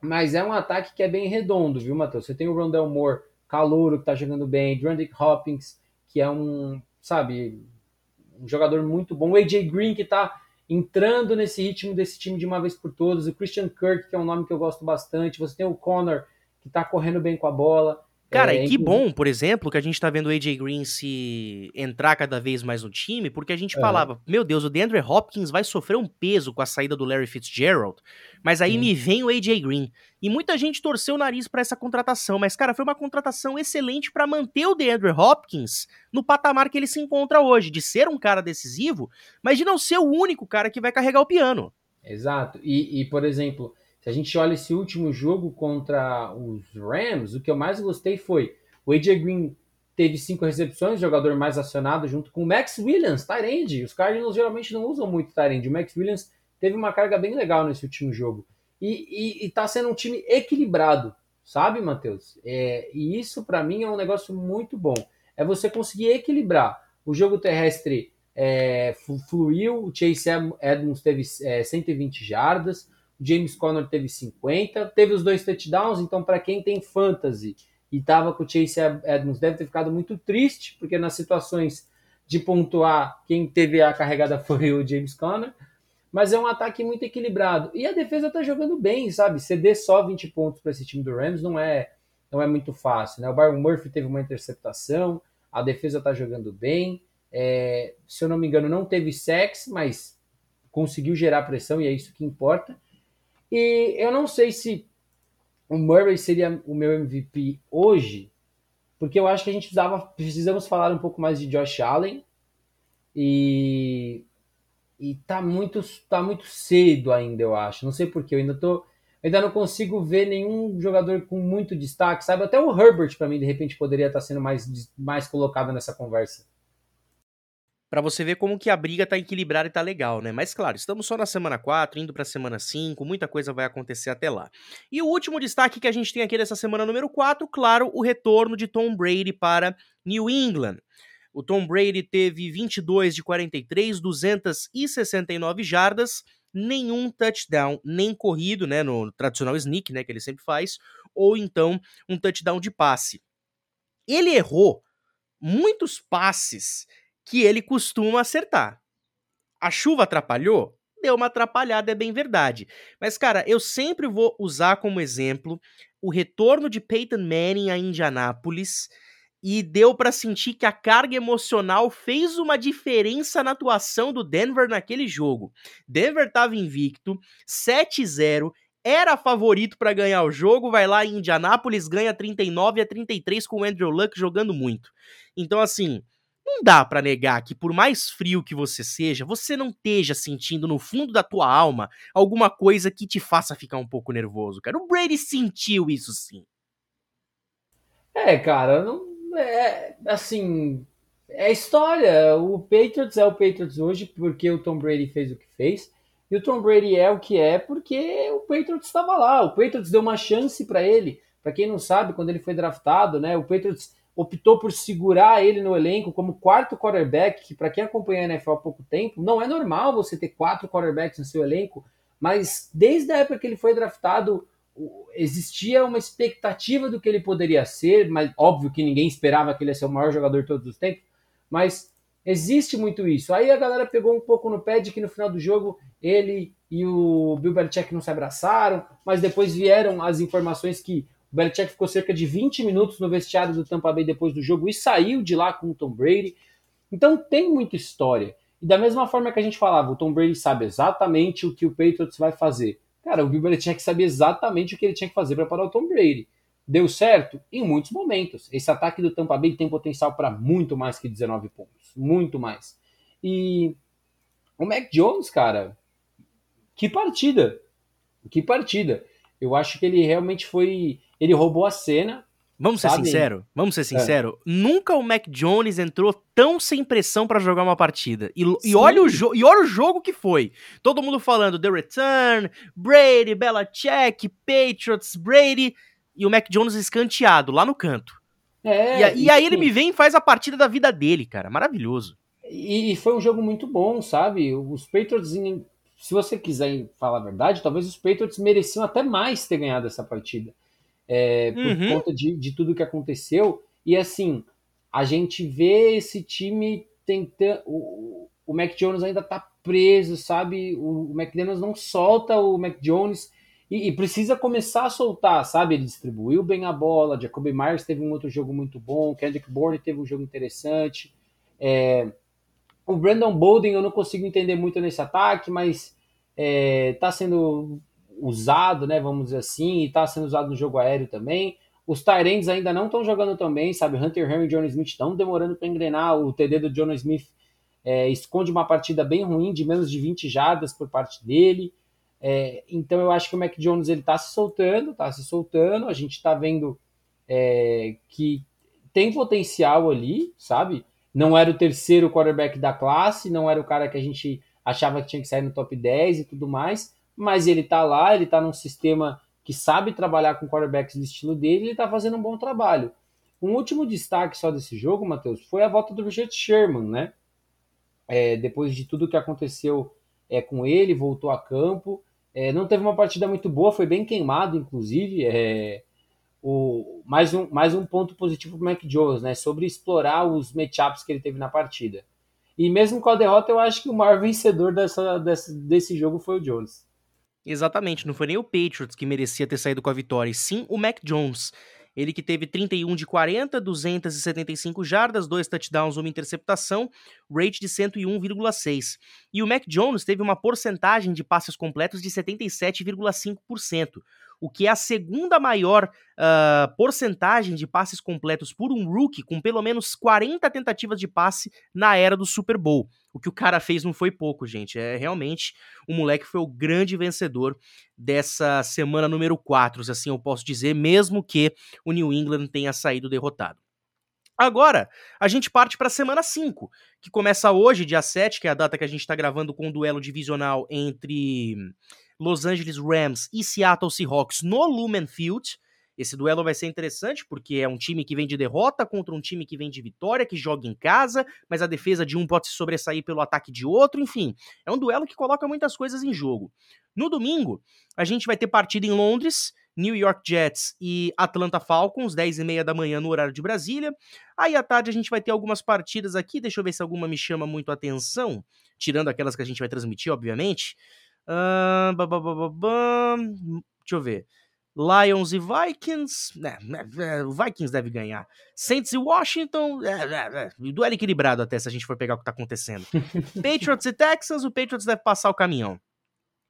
Mas é um ataque que é bem redondo, viu, Matheus? Você tem o Rondell Moore, Calouro, que tá jogando bem, Drandrick Hopkins, que é um, sabe, um jogador muito bom. O AJ Green, que tá entrando nesse ritmo desse time de uma vez por todas. O Christian Kirk, que é um nome que eu gosto bastante. Você tem o Connor, que tá correndo bem com a bola. Cara, é, e que bom, por exemplo, que a gente tá vendo o AJ Green se entrar cada vez mais no time, porque a gente falava, meu Deus, o DeAndre Hopkins vai sofrer um peso com a saída do Larry Fitzgerald, mas aí me vem o AJ Green. E muita gente torceu o nariz para essa contratação, mas cara, foi uma contratação excelente para manter o DeAndre Hopkins no patamar que ele se encontra hoje, de ser um cara decisivo, mas de não ser o único cara que vai carregar o piano. Exato. E, e por exemplo, se a gente olha esse último jogo contra os Rams, o que eu mais gostei foi o AJ Green teve cinco recepções, jogador mais acionado, junto com o Max Williams, Tyrande. Os Cardinals geralmente não usam muito Tyrande. O Max Williams teve uma carga bem legal nesse último jogo. E, e, e tá sendo um time equilibrado, sabe, Matheus? É, e isso, para mim, é um negócio muito bom. É você conseguir equilibrar. O jogo terrestre é, fluiu, o Chase Edmonds teve é, 120 jardas, James Conner teve 50, teve os dois touchdowns, então para quem tem fantasy e estava com o Chase Edmonds deve ter ficado muito triste, porque nas situações de pontuar, quem teve a carregada foi o James Conner, mas é um ataque muito equilibrado. E a defesa tá jogando bem, sabe? Ceder só 20 pontos para esse time do Rams não é não é muito fácil, né? O Byron Murphy teve uma interceptação, a defesa tá jogando bem, é, se eu não me engano não teve sexo, mas conseguiu gerar pressão e é isso que importa. E eu não sei se o Murray seria o meu MVP hoje, porque eu acho que a gente precisava, precisamos falar um pouco mais de Josh Allen. E, e tá muito, tá muito cedo ainda, eu acho. Não sei porquê, eu ainda tô. ainda não consigo ver nenhum jogador com muito destaque, sabe? Até o Herbert, para mim, de repente, poderia estar tá sendo mais, mais colocado nessa conversa para você ver como que a briga tá equilibrada e tá legal, né? Mas claro, estamos só na semana 4, indo pra semana 5, muita coisa vai acontecer até lá. E o último destaque que a gente tem aqui dessa semana número 4, claro, o retorno de Tom Brady para New England. O Tom Brady teve 22 de 43, 269 jardas, nenhum touchdown, nem corrido, né, no tradicional sneak, né, que ele sempre faz, ou então um touchdown de passe. Ele errou muitos passes que ele costuma acertar. A chuva atrapalhou? Deu uma atrapalhada, é bem verdade. Mas, cara, eu sempre vou usar como exemplo o retorno de Peyton Manning a Indianápolis e deu para sentir que a carga emocional fez uma diferença na atuação do Denver naquele jogo. Denver estava invicto, 7-0, era favorito para ganhar o jogo, vai lá em Indianápolis, ganha 39 a 33 com o Andrew Luck jogando muito. Então assim, não dá para negar que por mais frio que você seja, você não esteja sentindo no fundo da tua alma alguma coisa que te faça ficar um pouco nervoso, cara. O Brady sentiu isso sim. É, cara, não é assim, é história. O Patriots é o Patriots hoje porque o Tom Brady fez o que fez. E o Tom Brady é o que é porque o Patriots estava lá. O Patriots deu uma chance para ele. Para quem não sabe, quando ele foi draftado, né, o Patriots optou por segurar ele no elenco como quarto quarterback, que para quem acompanha a NFL há pouco tempo, não é normal você ter quatro quarterbacks no seu elenco, mas desde a época que ele foi draftado, existia uma expectativa do que ele poderia ser, mas óbvio que ninguém esperava que ele ia ser o maior jogador de todos os tempos, mas existe muito isso. Aí a galera pegou um pouco no pé de que no final do jogo ele e o Bill Belichick não se abraçaram, mas depois vieram as informações que o Belichick ficou cerca de 20 minutos no vestiário do Tampa Bay depois do jogo e saiu de lá com o Tom Brady. Então tem muita história. E da mesma forma que a gente falava, o Tom Brady sabe exatamente o que o Patriots vai fazer. Cara, o Bill Belichick sabia exatamente o que ele tinha que fazer para parar o Tom Brady. Deu certo? Em muitos momentos. Esse ataque do Tampa Bay tem potencial para muito mais que 19 pontos. Muito mais. E o Mac Jones, cara, que partida. Que partida. Eu acho que ele realmente foi. Ele roubou a cena. Vamos ser sincero, vamos ser sincero. É. Nunca o Mac Jones entrou tão sem pressão para jogar uma partida. E, e, olha o e olha o jogo que foi. Todo mundo falando The Return, Brady, Belichick, Patriots, Brady e o Mac Jones escanteado lá no canto. É, e, e, aí ele me vem e faz a partida da vida dele, cara. Maravilhoso. E, e foi um jogo muito bom, sabe? Os Patriots, se você quiser falar a verdade, talvez os Patriots mereciam até mais ter ganhado essa partida é, por uhum. conta de, de tudo que aconteceu. E assim, a gente vê esse time tentando. O, o Mac Jones ainda tá preso, sabe? O, o McDaniels não solta o Mac Jones e, e, precisa começar a soltar, sabe? Ele distribuiu bem a bola, Jacoby Myers teve um outro jogo muito bom, Kendrick Bourne teve um jogo interessante. É, o Brandon Bolden eu não consigo entender muito nesse ataque, mas é, tá sendo usado, né, vamos dizer assim, e está sendo usado no jogo aéreo também. Os Tyrants ainda não estão jogando tão bem, sabe? Hunter Henry e John Smith estão demorando para engrenar. O TD do John Smith é, esconde uma partida bem ruim, de menos de 20 jardas por parte dele. É, então eu acho que o Mac Jones ele está se soltando, está se soltando. A gente está vendo é, que tem potencial ali, sabe? Não era o terceiro quarterback da classe, não era o cara que a gente achava que tinha que sair no top 10 e tudo mais, mas ele tá lá, ele tá num sistema que sabe trabalhar com quarterbacks do estilo dele, ele tá fazendo um bom trabalho. Um último destaque só desse jogo, Matheus, foi a volta do Richard Sherman, né? É, depois de tudo que aconteceu é, com ele, voltou a campo. É, não teve uma partida muito boa, foi bem queimado, inclusive. É, o, mais, um, mais um ponto positivo para o Mac Jones, né? Sobre explorar os matchups que ele teve na partida. E mesmo com a derrota, eu acho que o maior vencedor dessa, dessa, desse jogo foi o Jones. Exatamente, não foi nem o Patriots que merecia ter saído com a vitória, e sim o Mac Jones. Ele que teve 31 de 40, 275 jardas, dois touchdowns, uma interceptação, rate de 101,6. E o Mac Jones teve uma porcentagem de passes completos de 77,5%, o que é a segunda maior uh, porcentagem de passes completos por um rookie, com pelo menos 40 tentativas de passe na era do Super Bowl. O que o cara fez não foi pouco, gente. É realmente o moleque foi o grande vencedor dessa semana número 4, se assim eu posso dizer, mesmo que o New England tenha saído derrotado. Agora, a gente parte para a semana 5, que começa hoje, dia 7, que é a data que a gente está gravando com o duelo divisional entre Los Angeles Rams e Seattle Seahawks no Lumen Field. Esse duelo vai ser interessante porque é um time que vem de derrota contra um time que vem de vitória, que joga em casa, mas a defesa de um pode se sobressair pelo ataque de outro, enfim. É um duelo que coloca muitas coisas em jogo. No domingo, a gente vai ter partida em Londres, New York Jets e Atlanta Falcons, 10 e meia da manhã no horário de Brasília. Aí à tarde a gente vai ter algumas partidas aqui, deixa eu ver se alguma me chama muito atenção, tirando aquelas que a gente vai transmitir, obviamente. Uh, deixa eu ver. Lions e Vikings. É, o Vikings deve ganhar. Saints e Washington. É, é, é, duelo equilibrado até se a gente for pegar o que tá acontecendo. Patriots e Texans. O Patriots deve passar o caminhão.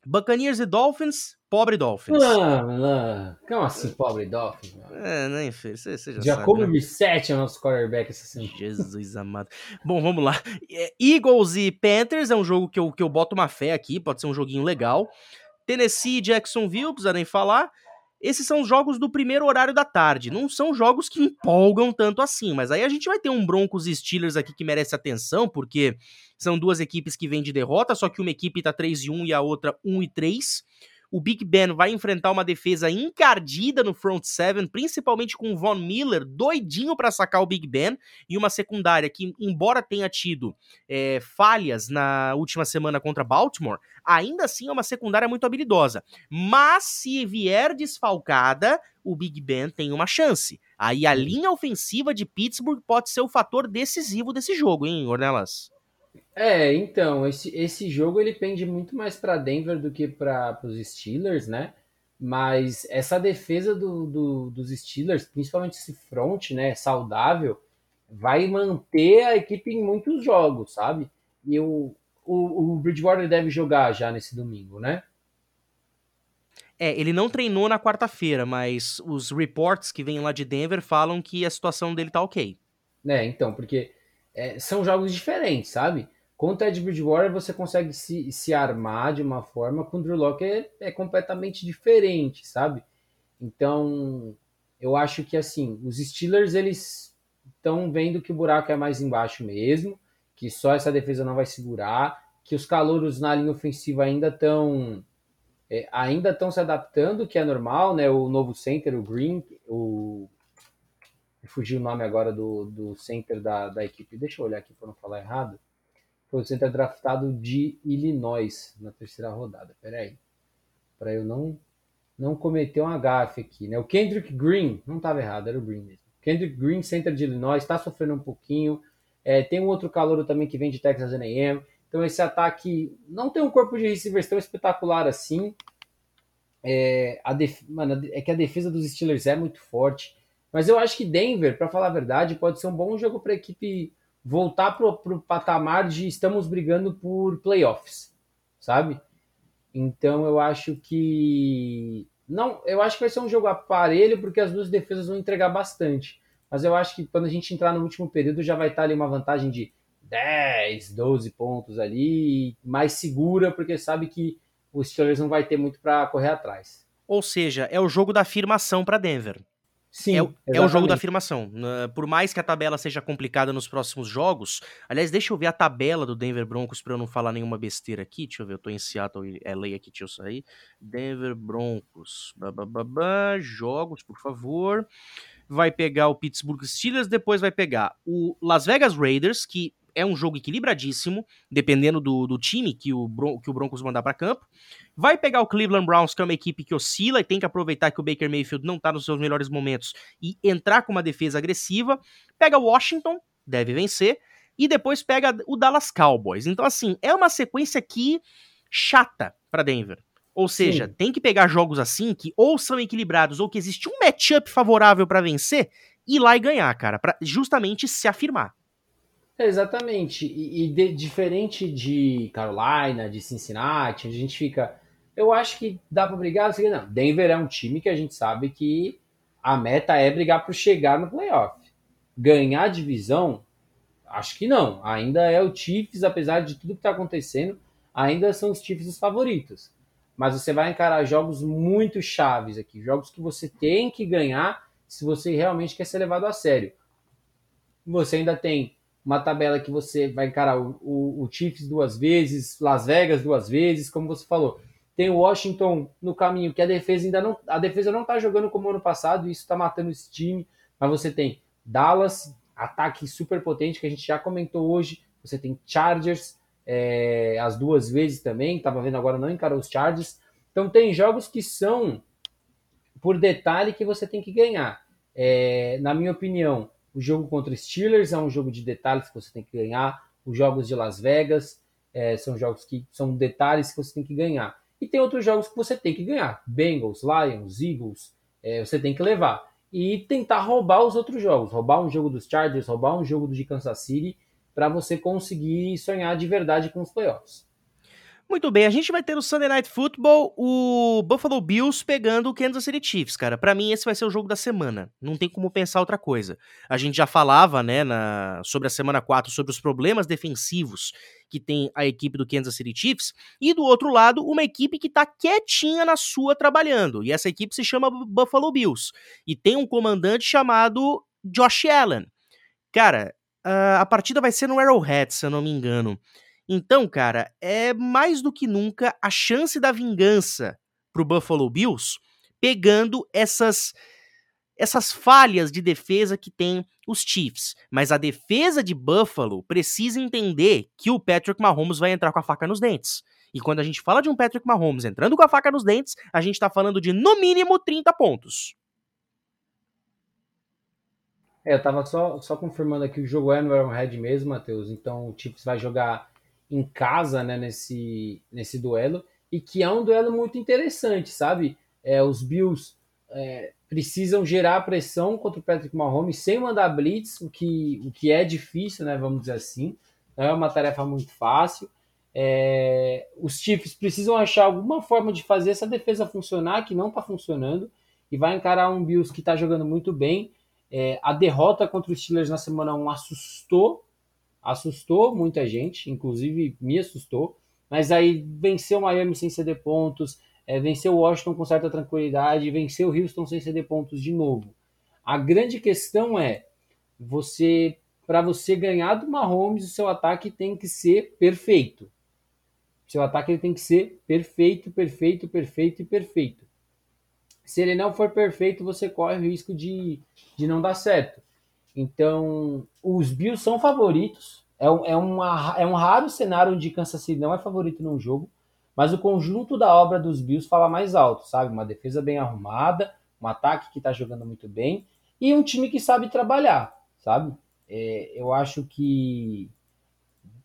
Buccaneers e Dolphins. Pobre Dolphins. Não, não. Como assim, pobre Dolphins? É, nem filho. Você, você já Jacob sabe, né? Brissett é o nosso quarterback essa semana. Jesus amado. Bom, vamos lá. Eagles e Panthers é um jogo que eu, que eu boto uma fé aqui. Pode ser um joguinho legal. Tennessee e Jacksonville, precisa nem falar. Esses são os jogos do primeiro horário da tarde. Não são jogos que empolgam tanto assim, mas aí a gente vai ter um Broncos e Steelers aqui que merece atenção, porque são duas equipes que vêm de derrota, só que uma equipe tá 3 e 1 e a outra 1 e 3. O Big Ben vai enfrentar uma defesa encardida no front seven, principalmente com o Von Miller doidinho para sacar o Big Ben e uma secundária que, embora tenha tido é, falhas na última semana contra Baltimore, ainda assim é uma secundária muito habilidosa. Mas se vier desfalcada, o Big Ben tem uma chance. Aí a linha ofensiva de Pittsburgh pode ser o fator decisivo desse jogo, hein, Ornelas? É, então, esse, esse jogo ele pende muito mais para Denver do que para os Steelers, né? Mas essa defesa do, do, dos Steelers, principalmente esse front, né, saudável, vai manter a equipe em muitos jogos, sabe? E o, o, o Bridgewater deve jogar já nesse domingo, né? É, ele não treinou na quarta-feira, mas os reports que vêm lá de Denver falam que a situação dele tá ok. É, então, porque é, são jogos diferentes, sabe? Contra Ed Bridgewater você consegue se, se armar de uma forma, com o Drew Locke é, é completamente diferente, sabe? Então, eu acho que assim, os Steelers eles estão vendo que o buraco é mais embaixo mesmo, que só essa defesa não vai segurar, que os calouros na linha ofensiva ainda estão é, ainda estão se adaptando, que é normal, né? O novo center, o Green, o fugiu o nome agora do, do center da, da equipe. Deixa eu olhar aqui para não falar errado foi o center draftado de Illinois na terceira rodada. Peraí. Para eu não não cometer um gafe aqui, né? O Kendrick Green, não estava errado, era o Green mesmo. Kendrick Green, center de Illinois, está sofrendo um pouquinho. É, tem um outro calor também que vem de Texas A&M. Então esse ataque não tem um corpo de receivers tão espetacular assim. É, a def... Mano, é que a defesa dos Steelers é muito forte. Mas eu acho que Denver, para falar a verdade, pode ser um bom jogo para equipe voltar para o patamar de estamos brigando por playoffs, sabe? Então eu acho que não, eu acho que vai ser um jogo aparelho porque as duas defesas vão entregar bastante. Mas eu acho que quando a gente entrar no último período já vai estar ali uma vantagem de 10, 12 pontos ali, mais segura porque sabe que os Steelers não vai ter muito para correr atrás. Ou seja, é o jogo da afirmação para Denver. Sim, é, é, o jogo da afirmação. Por mais que a tabela seja complicada nos próximos jogos. Aliás, deixa eu ver a tabela do Denver Broncos para eu não falar nenhuma besteira aqui. Deixa eu ver, eu tô em Seattle, LA aqui, deixa eu sair. Denver Broncos. Jogos, por favor. Vai pegar o Pittsburgh Steelers, depois vai pegar o Las Vegas Raiders, que é um jogo equilibradíssimo, dependendo do, do time que o, que o Broncos mandar para campo. Vai pegar o Cleveland Browns, que é uma equipe que oscila e tem que aproveitar que o Baker Mayfield não tá nos seus melhores momentos e entrar com uma defesa agressiva. Pega o Washington, deve vencer. E depois pega o Dallas Cowboys. Então, assim, é uma sequência aqui chata para Denver. Ou seja, Sim. tem que pegar jogos assim que ou são equilibrados ou que existe um matchup favorável para vencer e ir lá e ganhar, cara, para justamente se afirmar. É, exatamente. E, e de, diferente de Carolina, de Cincinnati, a gente fica. Eu acho que dá para brigar. Não, Denver é um time que a gente sabe que a meta é brigar para chegar no playoff. Ganhar a divisão, acho que não. Ainda é o Chiefs, apesar de tudo que está acontecendo, ainda são os Chiefs os favoritos. Mas você vai encarar jogos muito chaves aqui, jogos que você tem que ganhar se você realmente quer ser levado a sério. Você ainda tem uma tabela que você vai encarar o, o, o, Chiefs duas vezes, Las Vegas duas vezes, como você falou. Tem o Washington no caminho, que a defesa ainda não. A defesa não está jogando como ano passado, isso está matando esse time. Mas você tem Dallas, ataque super potente, que a gente já comentou hoje. Você tem Chargers, é, as duas vezes também. Estava vendo agora, não encarou os Chargers. Então tem jogos que são por detalhe que você tem que ganhar. É, na minha opinião, o jogo contra Steelers é um jogo de detalhes que você tem que ganhar. Os jogos de Las Vegas é, são jogos que são detalhes que você tem que ganhar. E tem outros jogos que você tem que ganhar. Bengals, Lions, Eagles, é, você tem que levar. E tentar roubar os outros jogos. Roubar um jogo dos Chargers, roubar um jogo de Kansas City, para você conseguir sonhar de verdade com os playoffs. Muito bem, a gente vai ter no Sunday Night Football o Buffalo Bills pegando o Kansas City Chiefs, cara. Para mim esse vai ser o jogo da semana. Não tem como pensar outra coisa. A gente já falava, né, na, sobre a semana 4 sobre os problemas defensivos que tem a equipe do Kansas City Chiefs e do outro lado uma equipe que tá quietinha na sua trabalhando. E essa equipe se chama Buffalo Bills e tem um comandante chamado Josh Allen. Cara, a partida vai ser no Arrowhead, se eu não me engano. Então, cara, é mais do que nunca a chance da vingança pro Buffalo Bills, pegando essas essas falhas de defesa que tem os Chiefs. Mas a defesa de Buffalo precisa entender que o Patrick Mahomes vai entrar com a faca nos dentes. E quando a gente fala de um Patrick Mahomes entrando com a faca nos dentes, a gente tá falando de no mínimo 30 pontos. É, eu tava só, só confirmando aqui, o jogo é no Arrowhead mesmo, Matheus. Então o Chiefs vai jogar em casa, né, nesse, nesse duelo. E que é um duelo muito interessante, sabe? É, os Bills é, precisam gerar pressão contra o Patrick Mahomes sem mandar blitz, o que, o que é difícil, né, vamos dizer assim. Não é uma tarefa muito fácil. É, os Chiefs precisam achar alguma forma de fazer essa defesa funcionar, que não está funcionando, e vai encarar um Bills que está jogando muito bem. É, a derrota contra os Steelers na semana 1 assustou, assustou muita gente, inclusive me assustou, mas aí venceu o Miami sem ceder pontos, é, venceu o Washington com certa tranquilidade, venceu o Houston sem ceder pontos de novo. A grande questão é, você para você ganhar do Mahomes, o seu ataque tem que ser perfeito. Seu ataque ele tem que ser perfeito, perfeito, perfeito e perfeito. Se ele não for perfeito, você corre o risco de, de não dar certo. Então, os Bills são favoritos. É um, é, uma, é um raro cenário onde Kansas City não é favorito num jogo, mas o conjunto da obra dos Bills fala mais alto, sabe? Uma defesa bem arrumada, um ataque que está jogando muito bem e um time que sabe trabalhar, sabe? É, eu acho que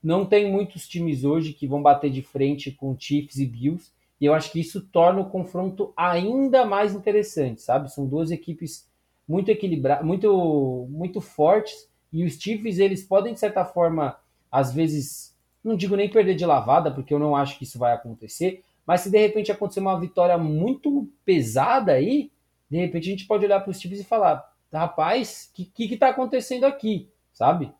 não tem muitos times hoje que vão bater de frente com Chiefs e Bills, e eu acho que isso torna o confronto ainda mais interessante, sabe? São duas equipes muito equilibradas, muito, muito fortes, e os Chiefs, eles podem, de certa forma, às vezes, não digo nem perder de lavada, porque eu não acho que isso vai acontecer, mas se de repente acontecer uma vitória muito pesada aí, de repente a gente pode olhar para os Chiefs e falar, rapaz, o que, que, que tá acontecendo aqui, sabe?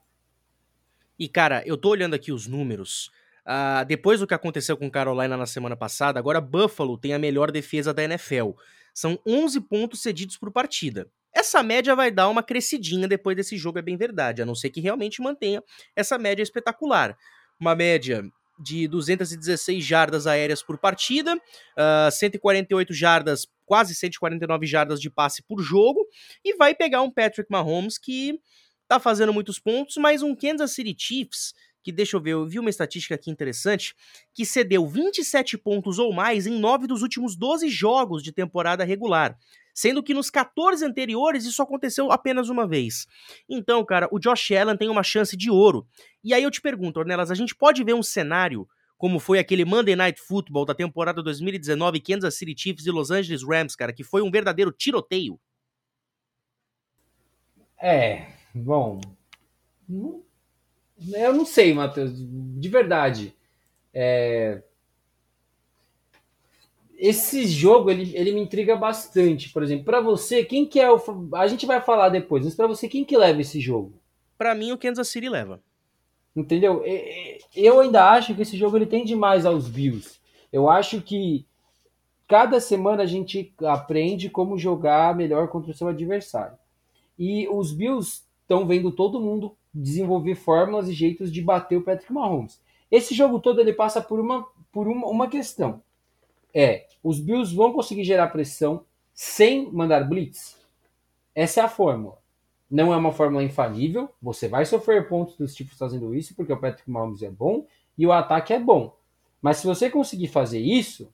E, cara, eu tô olhando aqui os números. Uh, depois do que aconteceu com Carolina na semana passada, agora Buffalo tem a melhor defesa da NFL. São 11 pontos cedidos por partida. Essa média vai dar uma crescidinha depois desse jogo, é bem verdade, a não ser que realmente mantenha essa média espetacular. Uma média de 216 jardas aéreas por partida, uh, ah, 148 jardas, quase 149 jardas de passe por jogo, e vai pegar um Patrick Mahomes que tá fazendo muitos pontos, mas um Kansas City Chiefs, que deixa eu ver, eu vi uma estatística aqui interessante, que cedeu 27 pontos ou mais em 9 dos últimos 12 jogos de temporada regular. Sendo que nos 14 anteriores isso aconteceu apenas uma vez. Então, cara, o Josh Allen tem uma chance de ouro. E aí eu te pergunto, Ornelas, a gente pode ver um cenário como foi aquele Monday Night Football da temporada 2019 Kansas City Chiefs e Los Angeles Rams, cara, que foi um verdadeiro tiroteio? É, Bom, eu não sei, Matheus, de verdade. É, esse jogo ele, ele me intriga bastante. Por exemplo, para você, quem que é o. A gente vai falar depois, mas para você, quem que leva esse jogo? Para mim, o Kansas City leva. Entendeu? Eu ainda acho que esse jogo ele tem demais aos Bills. Eu acho que cada semana a gente aprende como jogar melhor contra o seu adversário. E os Bills estão vendo todo mundo desenvolver fórmulas e jeitos de bater o Patrick Mahomes. Esse jogo todo ele passa por uma, por uma, uma questão. É, os Bills vão conseguir gerar pressão sem mandar blitz? Essa é a fórmula. Não é uma fórmula infalível, você vai sofrer pontos dos tipos fazendo isso, porque o Patrick Mahomes é bom e o ataque é bom. Mas se você conseguir fazer isso,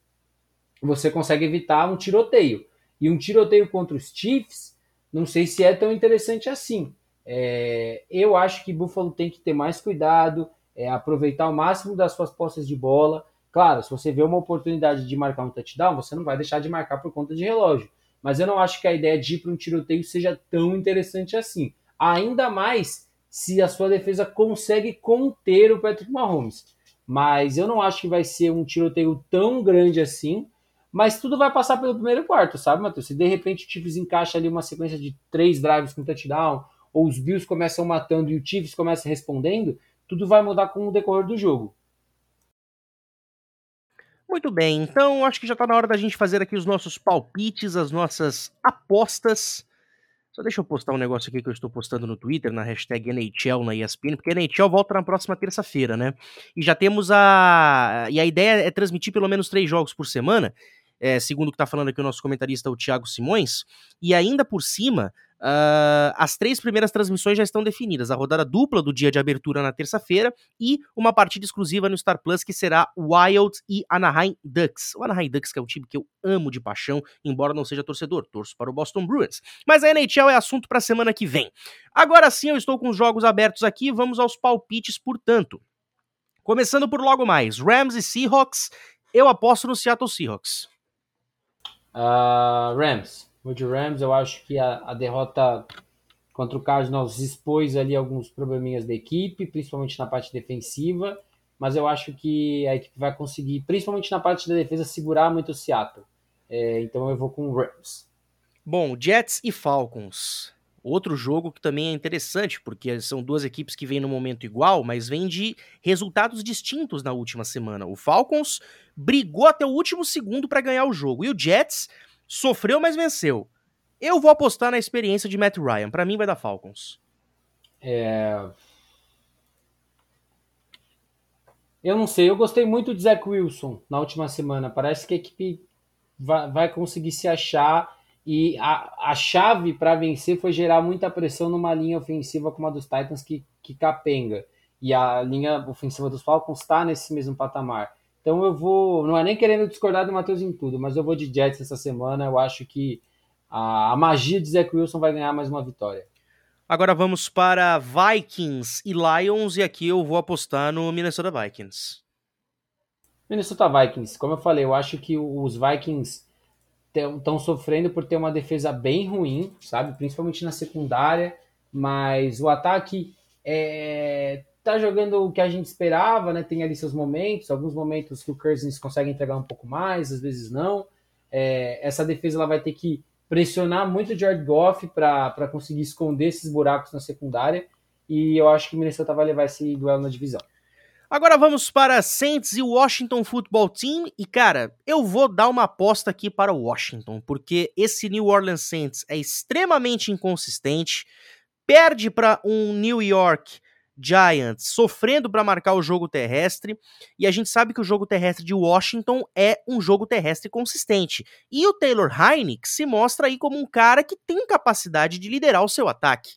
você consegue evitar um tiroteio. E um tiroteio contra os Chiefs, não sei se é tão interessante assim. É, eu acho que Buffalo tem que ter mais cuidado, é, aproveitar o máximo das suas posses de bola. Claro, se você vê uma oportunidade de marcar um touchdown, você não vai deixar de marcar por conta de relógio. Mas eu não acho que a ideia de ir para um tiroteio seja tão interessante assim. Ainda mais se a sua defesa consegue conter o Patrick Mahomes. Mas eu não acho que vai ser um tiroteio tão grande assim. Mas tudo vai passar pelo primeiro quarto, sabe, Matheus? Se de repente o Chiefs encaixa ali uma sequência de três drives com touchdown, ou os Bills começam matando e o Chiefs começa respondendo, tudo vai mudar com o decorrer do jogo. Muito bem, então acho que já está na hora da gente fazer aqui os nossos palpites, as nossas apostas. Só deixa eu postar um negócio aqui que eu estou postando no Twitter, na hashtag NHL na ESPN, porque a NHL volta na próxima terça-feira, né? E já temos a. E a ideia é transmitir pelo menos três jogos por semana. é, segundo o que está falando aqui o nosso comentarista, o Thiago Simões, e ainda por cima, Uh, as três primeiras transmissões já estão definidas: a rodada dupla do dia de abertura na terça-feira e uma partida exclusiva no Star Plus que será Wild e Anaheim Ducks. O Anaheim Ducks, que é um time que eu amo de paixão, embora não seja torcedor, torço para o Boston Bruins. Mas a NHL é assunto para a semana que vem. Agora sim, eu estou com os jogos abertos aqui, vamos aos palpites, portanto. Começando por logo mais: Rams e Seahawks. Eu aposto no Seattle Seahawks. Uh, Rams. De Rams. Eu acho que a, a derrota contra o Cardinals expôs ali alguns probleminhas da equipe, principalmente na parte defensiva. Mas eu acho que a equipe vai conseguir, principalmente na parte da defesa, segurar muito o Seattle. É, então eu vou com o Rams. Bom, Jets e Falcons. Outro jogo que também é interessante, porque são duas equipes que vêm no momento igual, mas vêm de resultados distintos na última semana. O Falcons brigou até o último segundo para ganhar o jogo, e o Jets sofreu, mas venceu. Eu vou apostar na experiência de Matt Ryan. Para mim vai dar Falcons. É... Eu não sei, eu gostei muito de Zach Wilson na última semana. Parece que a equipe vai, conseguir se achar e a, a chave para vencer foi gerar muita pressão numa linha ofensiva como a dos Titans que, que capenga. E a linha ofensiva dos Falcons está nesse mesmo patamar. Então eu vou, não é nem querendo discordar do Matheus em tudo, mas eu vou de Jets essa semana. Eu acho que a, a magia de Zach Wilson vai ganhar mais uma vitória. Agora vamos para Vikings e Lions, e aqui eu vou apostar no Minnesota Vikings. Minnesota Vikings, como eu falei, eu acho que os Vikings estão sofrendo por ter uma defesa bem ruim, sabe? Principalmente na secundária, mas o ataque é, tá jogando o que a gente esperava, né? Tem ali seus momentos, alguns momentos que o Cousins consegue entregar um pouco mais, às vezes não. É, essa defesa ela vai ter que pressionar muito o Jared Goff para conseguir esconder esses buracos na secundária. E eu acho que o Minnesota vai levar esse duelo na divisão. Agora vamos para Saints e Washington Football Team. E cara, eu vou dar uma aposta aqui para Washington, porque esse New Orleans Saints é extremamente inconsistente, perde para um New York Giants sofrendo para marcar o jogo terrestre, e a gente sabe que o jogo terrestre de Washington é um jogo terrestre consistente. E o Taylor Heinicke se mostra aí como um cara que tem capacidade de liderar o seu ataque.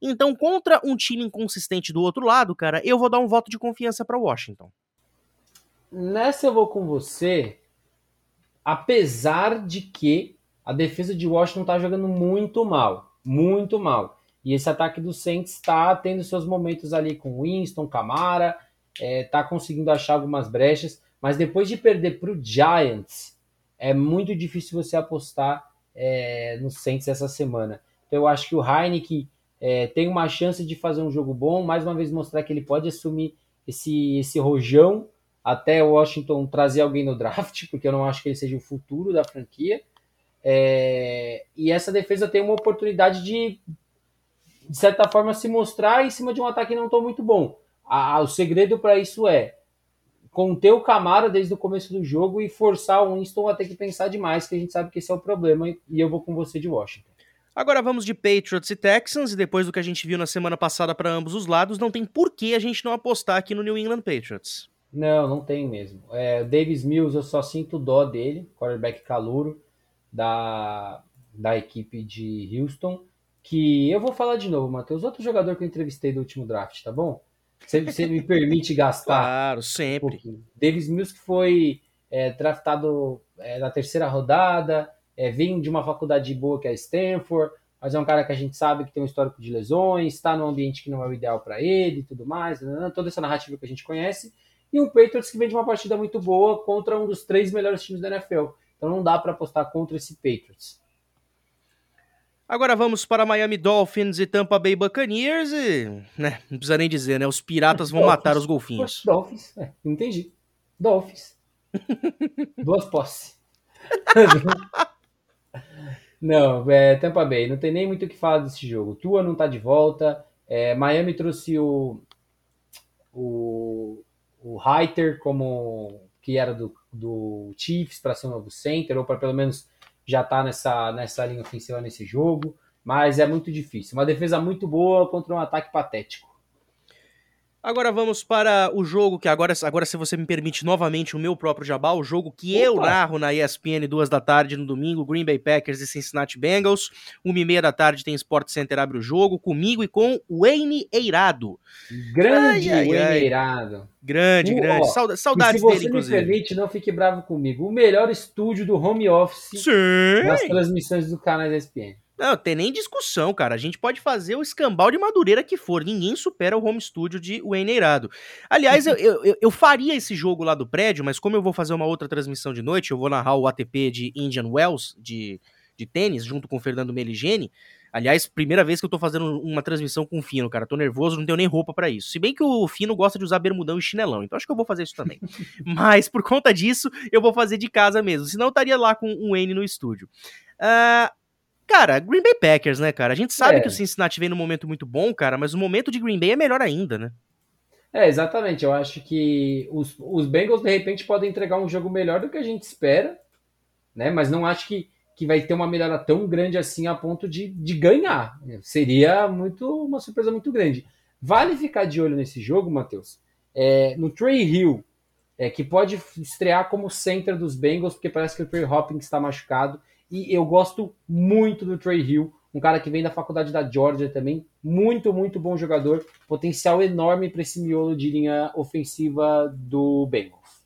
Então, contra um time inconsistente do outro lado, cara, eu vou dar um voto de confiança para Washington. Nessa eu vou com você, apesar de que a defesa de Washington tá jogando muito mal, muito mal. E esse ataque do Saints está tendo seus momentos ali com Winston, Camara, é, tá conseguindo achar algumas brechas, mas depois de perder para o Giants, é muito difícil você apostar é, no Saints essa semana. Então eu acho que o Heineken é, tem uma chance de fazer um jogo bom, mais uma vez mostrar que ele pode assumir esse, esse rojão até Washington trazer alguém no draft, porque eu não acho que ele seja o futuro da franquia. É, e essa defesa tem uma oportunidade de, de certa forma, se mostrar em cima de um ataque não tão muito bom. A, o segredo para isso é conter o Camara desde o começo do jogo e forçar o Winston a ter que pensar demais, que a gente sabe que esse é o problema, e eu vou com você de Washington. Agora vamos de Patriots e Texans, e depois do que a gente viu na semana passada para ambos os lados, não tem por que a gente não apostar aqui no New England Patriots. Não, não tem mesmo. É, o Davis Mills, eu só sinto dó dele, quarterback calouro da, da equipe de Houston, que eu vou falar de novo, Matheus, outro jogador que eu entrevistei do último draft, tá bom? Você, você me permite gastar? Claro, sempre. Um Davis Mills que foi é, draftado é, na terceira rodada, é, vem de uma faculdade boa que é Stanford, mas é um cara que a gente sabe que tem um histórico de lesões, está num ambiente que não é o ideal para ele e tudo mais, né, né, toda essa narrativa que a gente conhece. E um Patriots que vem de uma partida muito boa contra um dos três melhores times da NFL. Então não dá para apostar contra esse Patriots. Agora vamos para Miami Dolphins e Tampa Bay Buccaneers e, né, não precisa nem dizer, né, os piratas vão Dolphins. matar os golfinhos. Dolphins, é, entendi. Dolphins. Duas posses. Não, é Tampa Bay, não tem nem muito o que falar desse jogo. Tua não tá de volta. É, Miami trouxe o, o, o Reiter como que era do, do Chiefs para ser um novo center, ou para pelo menos já tá nessa, nessa linha ofensiva nesse jogo. Mas é muito difícil. Uma defesa muito boa contra um ataque patético. Agora vamos para o jogo que agora, agora se você me permite novamente o meu próprio jabá, o jogo que Opa. eu narro na ESPN duas da tarde no domingo, Green Bay Packers e Cincinnati Bengals. Uma e meia da tarde tem Sport Center abre o jogo comigo e com Wayne Eirado. Grande ai, ai, Wayne ai. Eirado. Grande, grande. Sauda saudades dele, inclusive. Se você me permite, não fique bravo comigo. O melhor estúdio do home office Sim. nas transmissões do canal da ESPN. Não, tem nem discussão, cara. A gente pode fazer o escambau de Madureira que for. Ninguém supera o home studio de Wayne Eirado. Aliás, eu, eu, eu, faria esse jogo lá do prédio, mas como eu vou fazer uma outra transmissão de noite, eu vou narrar o ATP de Indian Wells, de, de tênis, junto com o Fernando Meligeni. Aliás, primeira vez que eu tô fazendo uma transmissão com o Fino, cara. Tô nervoso, não tenho nem roupa para isso. Se bem que o Fino gosta de usar bermudão e chinelão, então acho que eu vou fazer isso também. Mas por conta disso, eu vou fazer de casa mesmo. Senão eu estaria lá com o Wayne no estúdio. Uh, Cara, Green Bay Packers, né, cara? A gente sabe é. que o Cincinnati vem num momento muito bom, cara, mas o momento de Green Bay é melhor ainda, né? É, exatamente. Eu acho que os, os Bengals, de repente, podem entregar um jogo melhor do que a gente espera, né? Mas não acho que, que vai ter uma melhora tão grande assim a ponto de, de ganhar. Seria muito uma surpresa muito grande. Vale ficar de olho nesse jogo, Matheus, é, no Trey Hill, é, que pode estrear como center dos Bengals, porque parece que o Trey Hopkins está machucado. E eu gosto muito do Trey Hill, um cara que vem da faculdade da Georgia também. Muito, muito bom jogador. Potencial enorme para esse miolo de linha ofensiva do Bengals.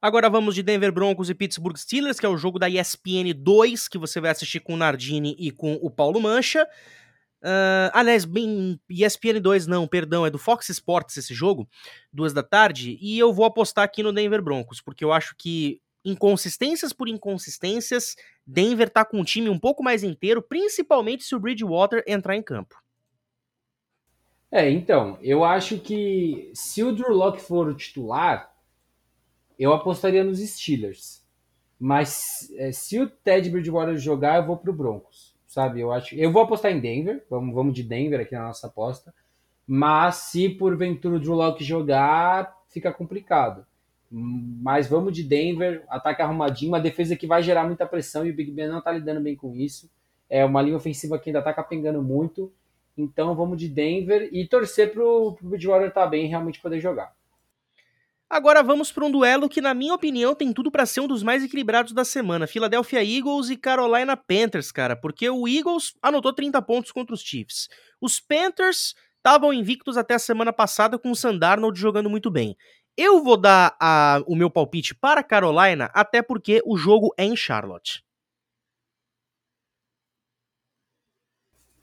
Agora vamos de Denver Broncos e Pittsburgh Steelers, que é o jogo da ESPN 2, que você vai assistir com o Nardini e com o Paulo Mancha. Uh, aliás, bem, ESPN 2 não, perdão, é do Fox Sports esse jogo, duas da tarde, e eu vou apostar aqui no Denver Broncos, porque eu acho que inconsistências por inconsistências, Denver tá com um time um pouco mais inteiro, principalmente se o Bridgewater entrar em campo. É, então, eu acho que se o Drew Locke for o titular, eu apostaria nos Steelers. Mas é, se o Ted Bridgewater jogar, eu vou pro Broncos, sabe? Eu acho, eu vou apostar em Denver, vamos, vamos de Denver aqui na nossa aposta. Mas se porventura o Drew Locke jogar, fica complicado. Mas vamos de Denver, ataque arrumadinho, uma defesa que vai gerar muita pressão e o Big Ben não tá lidando bem com isso. É uma linha ofensiva que ainda tá capengando muito. Então vamos de Denver e torcer pro, pro Bridgewater tá bem e realmente poder jogar. Agora vamos para um duelo que, na minha opinião, tem tudo para ser um dos mais equilibrados da semana: Philadelphia Eagles e Carolina Panthers, cara. Porque o Eagles anotou 30 pontos contra os Chiefs. Os Panthers estavam invictos até a semana passada com o Sandarnold jogando muito bem. Eu vou dar a, o meu palpite para Carolina, até porque o jogo é em Charlotte.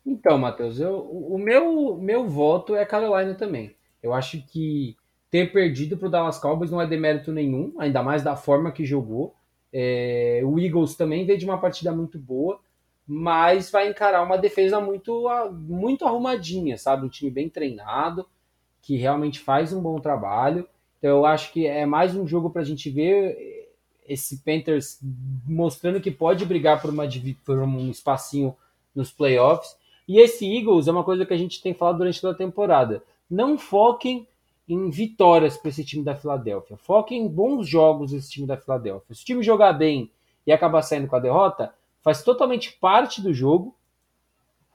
Então, Matheus, eu, o meu, meu voto é Carolina também. Eu acho que ter perdido para o Dallas Cowboys não é demérito nenhum, ainda mais da forma que jogou. É, o Eagles também veio de uma partida muito boa, mas vai encarar uma defesa muito, muito arrumadinha, sabe? Um time bem treinado, que realmente faz um bom trabalho. Então eu acho que é mais um jogo para a gente ver esse Panthers mostrando que pode brigar por, uma, por um espacinho nos playoffs. E esse Eagles é uma coisa que a gente tem falado durante toda a temporada. Não foquem em vitórias para esse time da Filadélfia. Foquem em bons jogos desse time da Filadélfia. Se o time jogar bem e acabar saindo com a derrota, faz totalmente parte do jogo.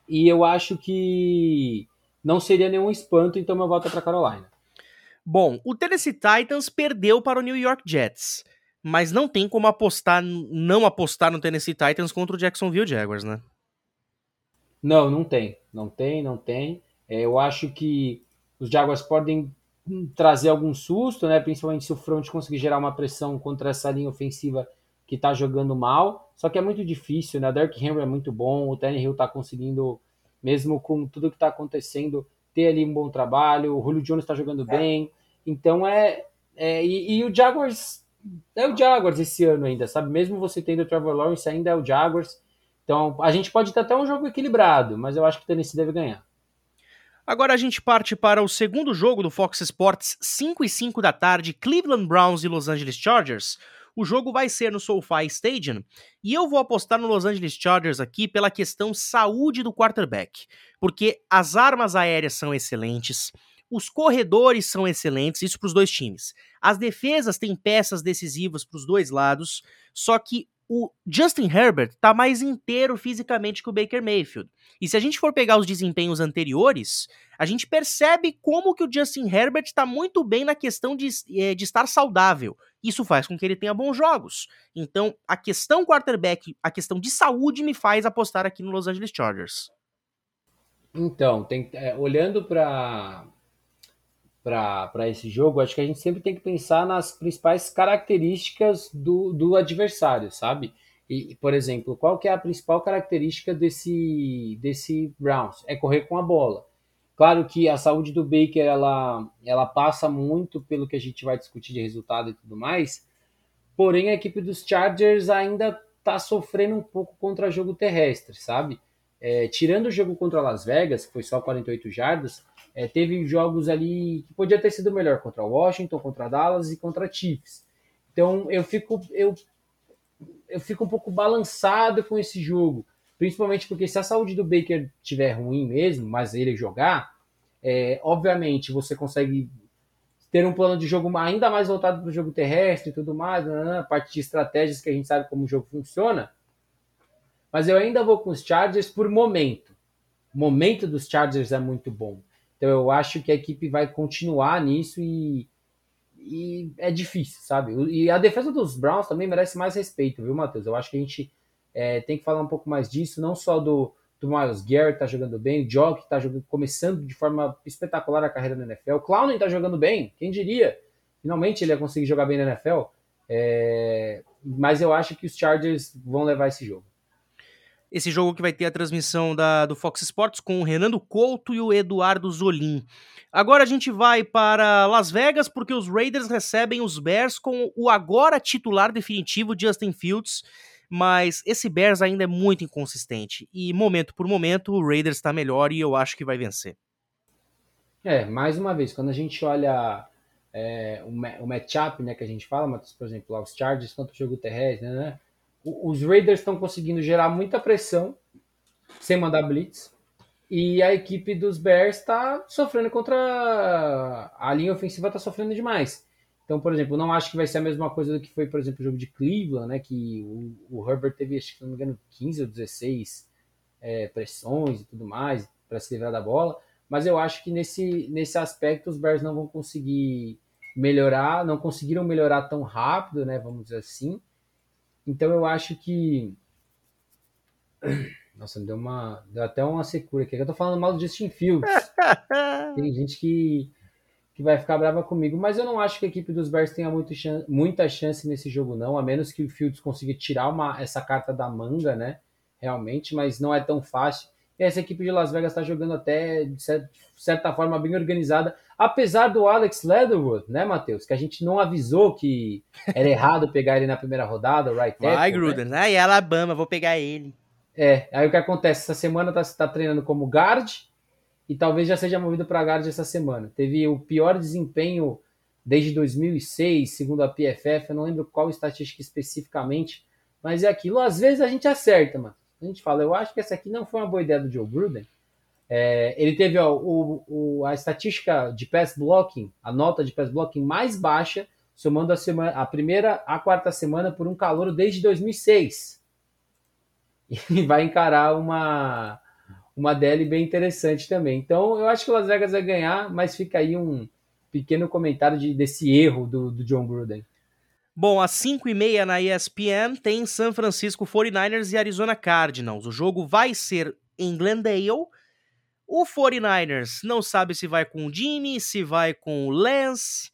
E eu acho que não seria nenhum espanto, então meu voto é para Carolina. Bom, o Tennessee Titans perdeu para o New York Jets, mas não tem como apostar, não apostar no Tennessee Titans contra o Jacksonville Jaguars, né? Não, não tem, não tem, não tem. É, eu acho que os Jaguars podem trazer algum susto, né? Principalmente se o front conseguir gerar uma pressão contra essa linha ofensiva que está jogando mal. Só que é muito difícil, né? Derrick Henry é muito bom, o Tannehill está conseguindo, mesmo com tudo que está acontecendo, ter ali um bom trabalho. O Julio Jones está jogando é. bem. Então é. é e, e, o Jaguars é o Jaguars esse ano ainda, sabe? Mesmo você tendo o Trevor Lawrence, ainda é o Jaguars. Então a gente pode ter até um jogo equilibrado, mas eu acho que o Tennessee deve ganhar. Agora a gente parte para o segundo jogo do Fox Sports, 5 e 5 da tarde, Cleveland Browns e Los Angeles Chargers. O jogo vai ser no SoFi Stadium e eu vou apostar no Los Angeles Chargers aqui pela questão saúde do quarterback, porque as armas aéreas são excelentes, os corredores são excelentes, isso para os dois times. As defesas têm peças decisivas para os dois lados, só que o Justin Herbert tá mais inteiro fisicamente que o Baker Mayfield. E se a gente for pegar os desempenhos anteriores, a gente percebe como que o Justin Herbert está muito bem na questão de, eh, de estar saudável. Isso faz com que ele tenha bons jogos. Então, a questão quarterback, a questão de saúde me faz apostar aqui no Los Angeles Chargers. Então, tem, é, olhando para para esse jogo, acho que a gente sempre tem que pensar nas principais características do, do adversário, sabe? E, por exemplo, qual que é a principal característica desse, desse Browns? É correr com a bola. Claro que a saúde do Baker ela, ela passa muito pelo que a gente vai discutir de resultado e tudo mais, porém a equipe dos Chargers ainda está sofrendo um pouco contra jogo terrestre, sabe? É, tirando o jogo contra Las Vegas, que foi só 48 jardas, é, teve jogos ali que podia ter sido melhor contra Washington, contra Dallas e contra Chiefs. Então eu fico eu, eu fico um pouco balançado com esse jogo, principalmente porque se a saúde do Baker tiver ruim mesmo, mas ele jogar, é, obviamente você consegue ter um plano de jogo ainda mais voltado para o jogo terrestre e tudo mais, né, né, a parte de estratégias que a gente sabe como o jogo funciona. Mas eu ainda vou com os Chargers por momento. O momento dos Chargers é muito bom. Então eu acho que a equipe vai continuar nisso e, e é difícil, sabe? E a defesa dos Browns também merece mais respeito, viu, Matheus? Eu acho que a gente é, tem que falar um pouco mais disso, não só do, do Miles Garrett tá jogando bem, o Jock tá jogando, começando de forma espetacular a carreira na NFL, o Clowney tá jogando bem, quem diria? Finalmente ele ia conseguir jogar bem na NFL. É, mas eu acho que os Chargers vão levar esse jogo. Esse jogo que vai ter a transmissão da, do Fox Sports com o Renando Couto e o Eduardo Zolim. Agora a gente vai para Las Vegas porque os Raiders recebem os Bears com o agora titular definitivo Justin Fields, mas esse Bears ainda é muito inconsistente e momento por momento o Raiders está melhor e eu acho que vai vencer. É, mais uma vez, quando a gente olha é, o, matchup né, que a gente fala, por exemplo, lá, os Chargers contra o jogo terrestre, né? Os Raiders estão conseguindo gerar muita pressão sem mandar blitz. E a equipe dos Bears está sofrendo contra. A linha ofensiva está sofrendo demais. Então, por exemplo, não acho que vai ser a mesma coisa do que foi, por exemplo, o jogo de Cleveland, né? Que o, o Herbert teve, acho que não me engano, 15 ou 16 é, pressões e tudo mais para se livrar da bola. Mas eu acho que nesse, nesse aspecto os Bears não vão conseguir melhorar, não conseguiram melhorar tão rápido, né? Vamos dizer assim. Então eu acho que. Nossa, deu uma. Deu até uma secura aqui. Eu tô falando mal do Justin Fields. Tem gente que, que vai ficar brava comigo, mas eu não acho que a equipe dos Bears tenha muito muita chance nesse jogo, não. A menos que o Fields consiga tirar uma, essa carta da manga, né? Realmente, mas não é tão fácil. E essa equipe de Las Vegas está jogando até, de certa forma, bem organizada. Apesar do Alex Leatherwood, né, Matheus? Que a gente não avisou que era errado pegar ele na primeira rodada, right tackle. Vai, né? Gruden. Né? Ai, Alabama, vou pegar ele. É, aí o que acontece? Essa semana tá, tá treinando como guard e talvez já seja movido para guard essa semana. Teve o pior desempenho desde 2006, segundo a PFF. Eu não lembro qual estatística especificamente, mas é aquilo. Às vezes a gente acerta, mano a gente fala, eu acho que essa aqui não foi uma boa ideia do Joe Gruden. É, ele teve ó, o, o, a estatística de pass blocking, a nota de pass blocking mais baixa, somando a, semana, a primeira a quarta semana por um calor desde 2006. E vai encarar uma, uma DL bem interessante também. Então, eu acho que o Las Vegas vai ganhar, mas fica aí um pequeno comentário de, desse erro do, do John Gruden. Bom, às 5h30 na ESPN tem San Francisco 49ers e Arizona Cardinals. O jogo vai ser em Glendale. O 49ers não sabe se vai com o Jimmy, se vai com o Lance.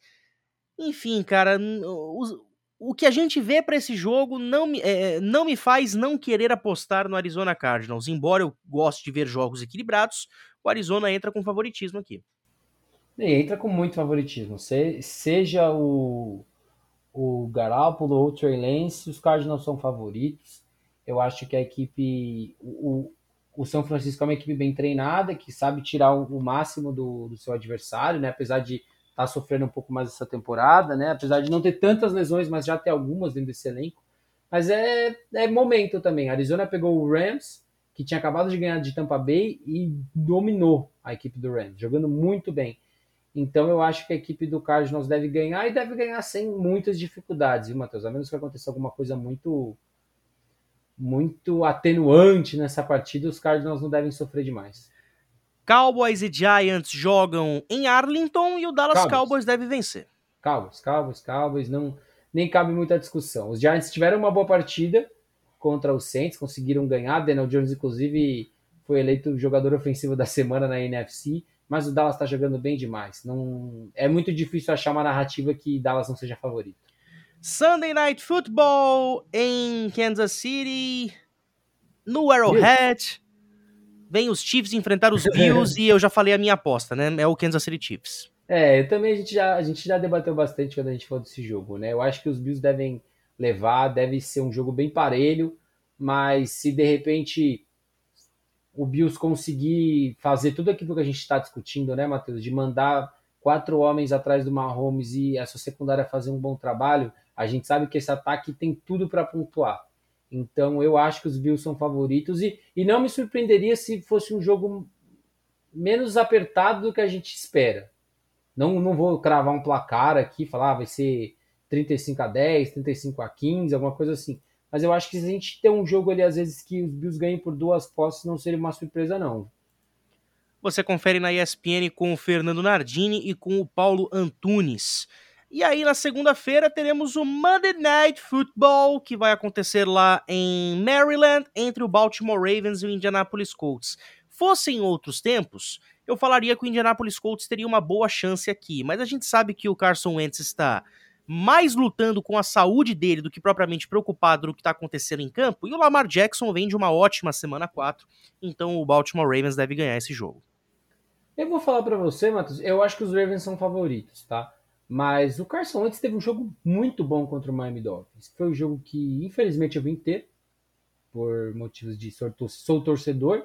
Enfim, cara, o, o que a gente vê para esse jogo não me, é, não me faz não querer apostar no Arizona Cardinals. Embora eu goste de ver jogos equilibrados, o Arizona entra com favoritismo aqui. Entra com muito favoritismo. Se, seja o o Garoppolo ou o Trey Lance, os Cardinals são favoritos. Eu acho que a equipe, o, o São Francisco é uma equipe bem treinada, que sabe tirar o, máximo do, do, seu adversário, né? Apesar de estar tá sofrendo um pouco mais essa temporada, né? Apesar de não ter tantas lesões, mas já ter algumas dentro desse elenco. Mas é, é momento também. A Arizona pegou o Rams, que tinha acabado de ganhar de Tampa Bay e dominou a equipe do Rams, jogando muito bem. Então eu acho que a equipe do Cardinals deve ganhar e deve ganhar sem muitas dificuldades, viu, Matheus? A menos que aconteça alguma coisa muito muito atenuante nessa partida, os Cardinals não devem sofrer demais. Cowboys e Giants jogam em Arlington e o Dallas Cowboys, Cowboys deve vencer. Cowboys, Cowboys, Cowboys, não nem cabe muita discussão. Os Giants tiveram uma boa partida contra os Saints, conseguiram ganhar. Daniel Jones, inclusive, foi eleito jogador ofensivo da semana na NFC, mas o Dallas está jogando bem demais. Não é muito difícil achar uma narrativa que Dallas não seja favorito. Sunday Night Football em Kansas City, no Arrowhead. Vem os Chiefs enfrentar os Bills e eu já falei a minha aposta, né? É o Kansas City Chiefs. É, eu também a gente já, a gente já debateu bastante quando a gente falou desse jogo, né? Eu acho que os Bills devem levar, deve ser um jogo bem parelho, mas se de repente o Bills conseguir fazer tudo aquilo que a gente está discutindo, né, Matheus, de mandar quatro homens atrás do Mahomes e essa secundária fazer um bom trabalho, a gente sabe que esse ataque tem tudo para pontuar. Então eu acho que os Bills são favoritos e, e não me surpreenderia se fosse um jogo menos apertado do que a gente espera. Não, não vou cravar um placar aqui, falar ah, vai ser 35 a 10, 35 a 15, alguma coisa assim. Mas eu acho que se a gente ter um jogo ali, às vezes, que os Bills ganhem por duas posses, não seria uma surpresa, não. Você confere na ESPN com o Fernando Nardini e com o Paulo Antunes. E aí, na segunda-feira, teremos o Monday Night Football, que vai acontecer lá em Maryland, entre o Baltimore Ravens e o Indianapolis Colts. Fossem outros tempos, eu falaria que o Indianapolis Colts teria uma boa chance aqui, mas a gente sabe que o Carson Wentz está mais lutando com a saúde dele do que propriamente preocupado no que está acontecendo em campo, e o Lamar Jackson vem de uma ótima semana 4, então o Baltimore Ravens deve ganhar esse jogo. Eu vou falar para você, Matheus, eu acho que os Ravens são favoritos, tá? Mas o Carson Wentz teve um jogo muito bom contra o Miami Dolphins. Foi um jogo que, infelizmente, eu vim ter, por motivos de sou torcedor,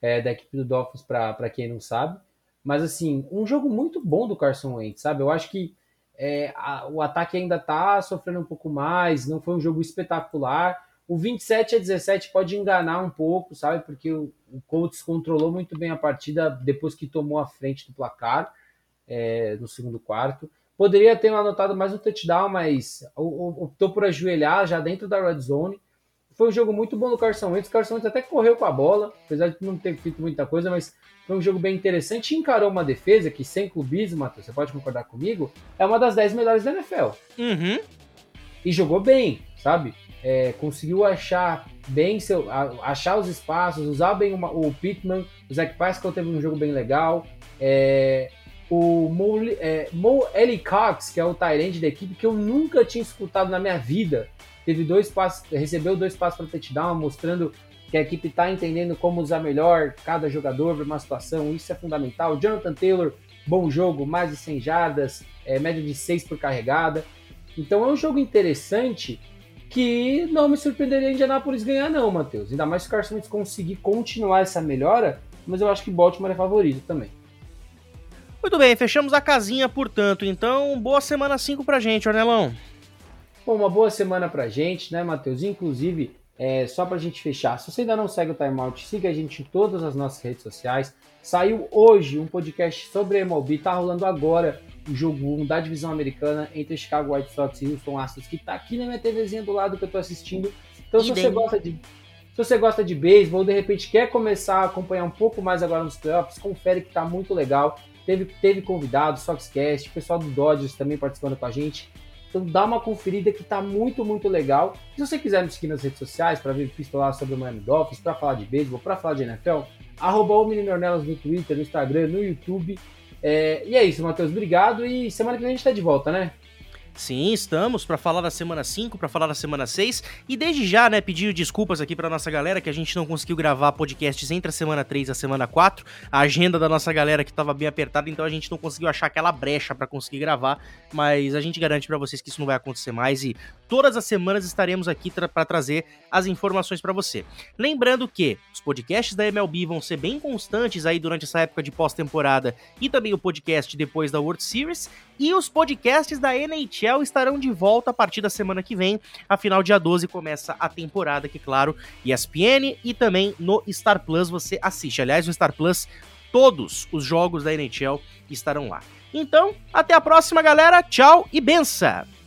é, da equipe do Dolphins, para quem não sabe. Mas, assim, um jogo muito bom do Carson Wentz, sabe? Eu acho que é, a, o ataque ainda está sofrendo um pouco mais, não foi um jogo espetacular. O 27 a 17 pode enganar um pouco, sabe? Porque o, o Colts controlou muito bem a partida depois que tomou a frente do placar é, no segundo quarto. Poderia ter anotado mais um touchdown, mas optou por ajoelhar já dentro da red zone. Foi um jogo muito bom do Carson Wentz. O Carson Wentz até correu com a bola, apesar de não ter feito muita coisa, mas foi um jogo bem interessante. Encarou uma defesa que, sem clubismo, Matheus, você pode concordar comigo, é uma das 10 melhores da NFL. Uhum. E jogou bem, sabe? É, conseguiu achar bem seu, achar os espaços, usar bem uma, o Pittman. O Zach Pascal teve um jogo bem legal. É, o Mo, é, Mo Ellie Cox, que é o Tyrande da equipe, que eu nunca tinha escutado na minha vida teve dois passos, recebeu dois passos para touchdown, mostrando que a equipe está entendendo como usar melhor cada jogador para uma situação, isso é fundamental. Jonathan Taylor, bom jogo, mais de 100 jardas, é, média de 6 por carregada. Então é um jogo interessante que não me surpreenderia Indianapolis ganhar não, Matheus. Ainda mais se o Carson Wentz conseguir continuar essa melhora, mas eu acho que Baltimore é favorito também. Muito bem, fechamos a casinha, portanto. Então, boa semana 5 pra gente, Ornelão. Bom, uma boa semana pra gente, né, Matheus? Inclusive, é, só pra gente fechar, se você ainda não segue o Timeout, siga a gente em todas as nossas redes sociais. Saiu hoje um podcast sobre a MLB, tá rolando agora o jogo 1 da divisão americana entre Chicago White Sox e Houston Astros, que tá aqui na minha TVzinha do lado que eu tô assistindo. Então, se você gosta de se você gosta de beisebol, de repente quer começar a acompanhar um pouco mais agora nos playoffs, confere que tá muito legal. Teve, teve convidados, Soxcast, o pessoal do Dodgers também participando com a gente. Então dá uma conferida que tá muito, muito legal. Se você quiser me seguir nas redes sociais para ver pistolar sobre o Miami Dolphins, para falar de beisebol, para falar de NFL, arroba o Menino Ornelas no Twitter, no Instagram, no YouTube. É, e é isso, Matheus. Obrigado e semana que vem a gente tá de volta, né? Sim, estamos para falar da semana 5, para falar da semana 6 e desde já, né, pedir desculpas aqui para nossa galera que a gente não conseguiu gravar podcasts entre a semana 3 e a semana 4. A agenda da nossa galera que estava bem apertada, então a gente não conseguiu achar aquela brecha para conseguir gravar, mas a gente garante para vocês que isso não vai acontecer mais e todas as semanas estaremos aqui tra para trazer as informações para você. Lembrando que os podcasts da MLB vão ser bem constantes aí durante essa época de pós-temporada e também o podcast depois da World Series e os podcasts da NHL estarão de volta a partir da semana que vem. Afinal, dia 12 começa a temporada, que, claro, ESPN e também no Star Plus você assiste. Aliás, no Star Plus, todos os jogos da NHL estarão lá. Então, até a próxima, galera. Tchau e benção!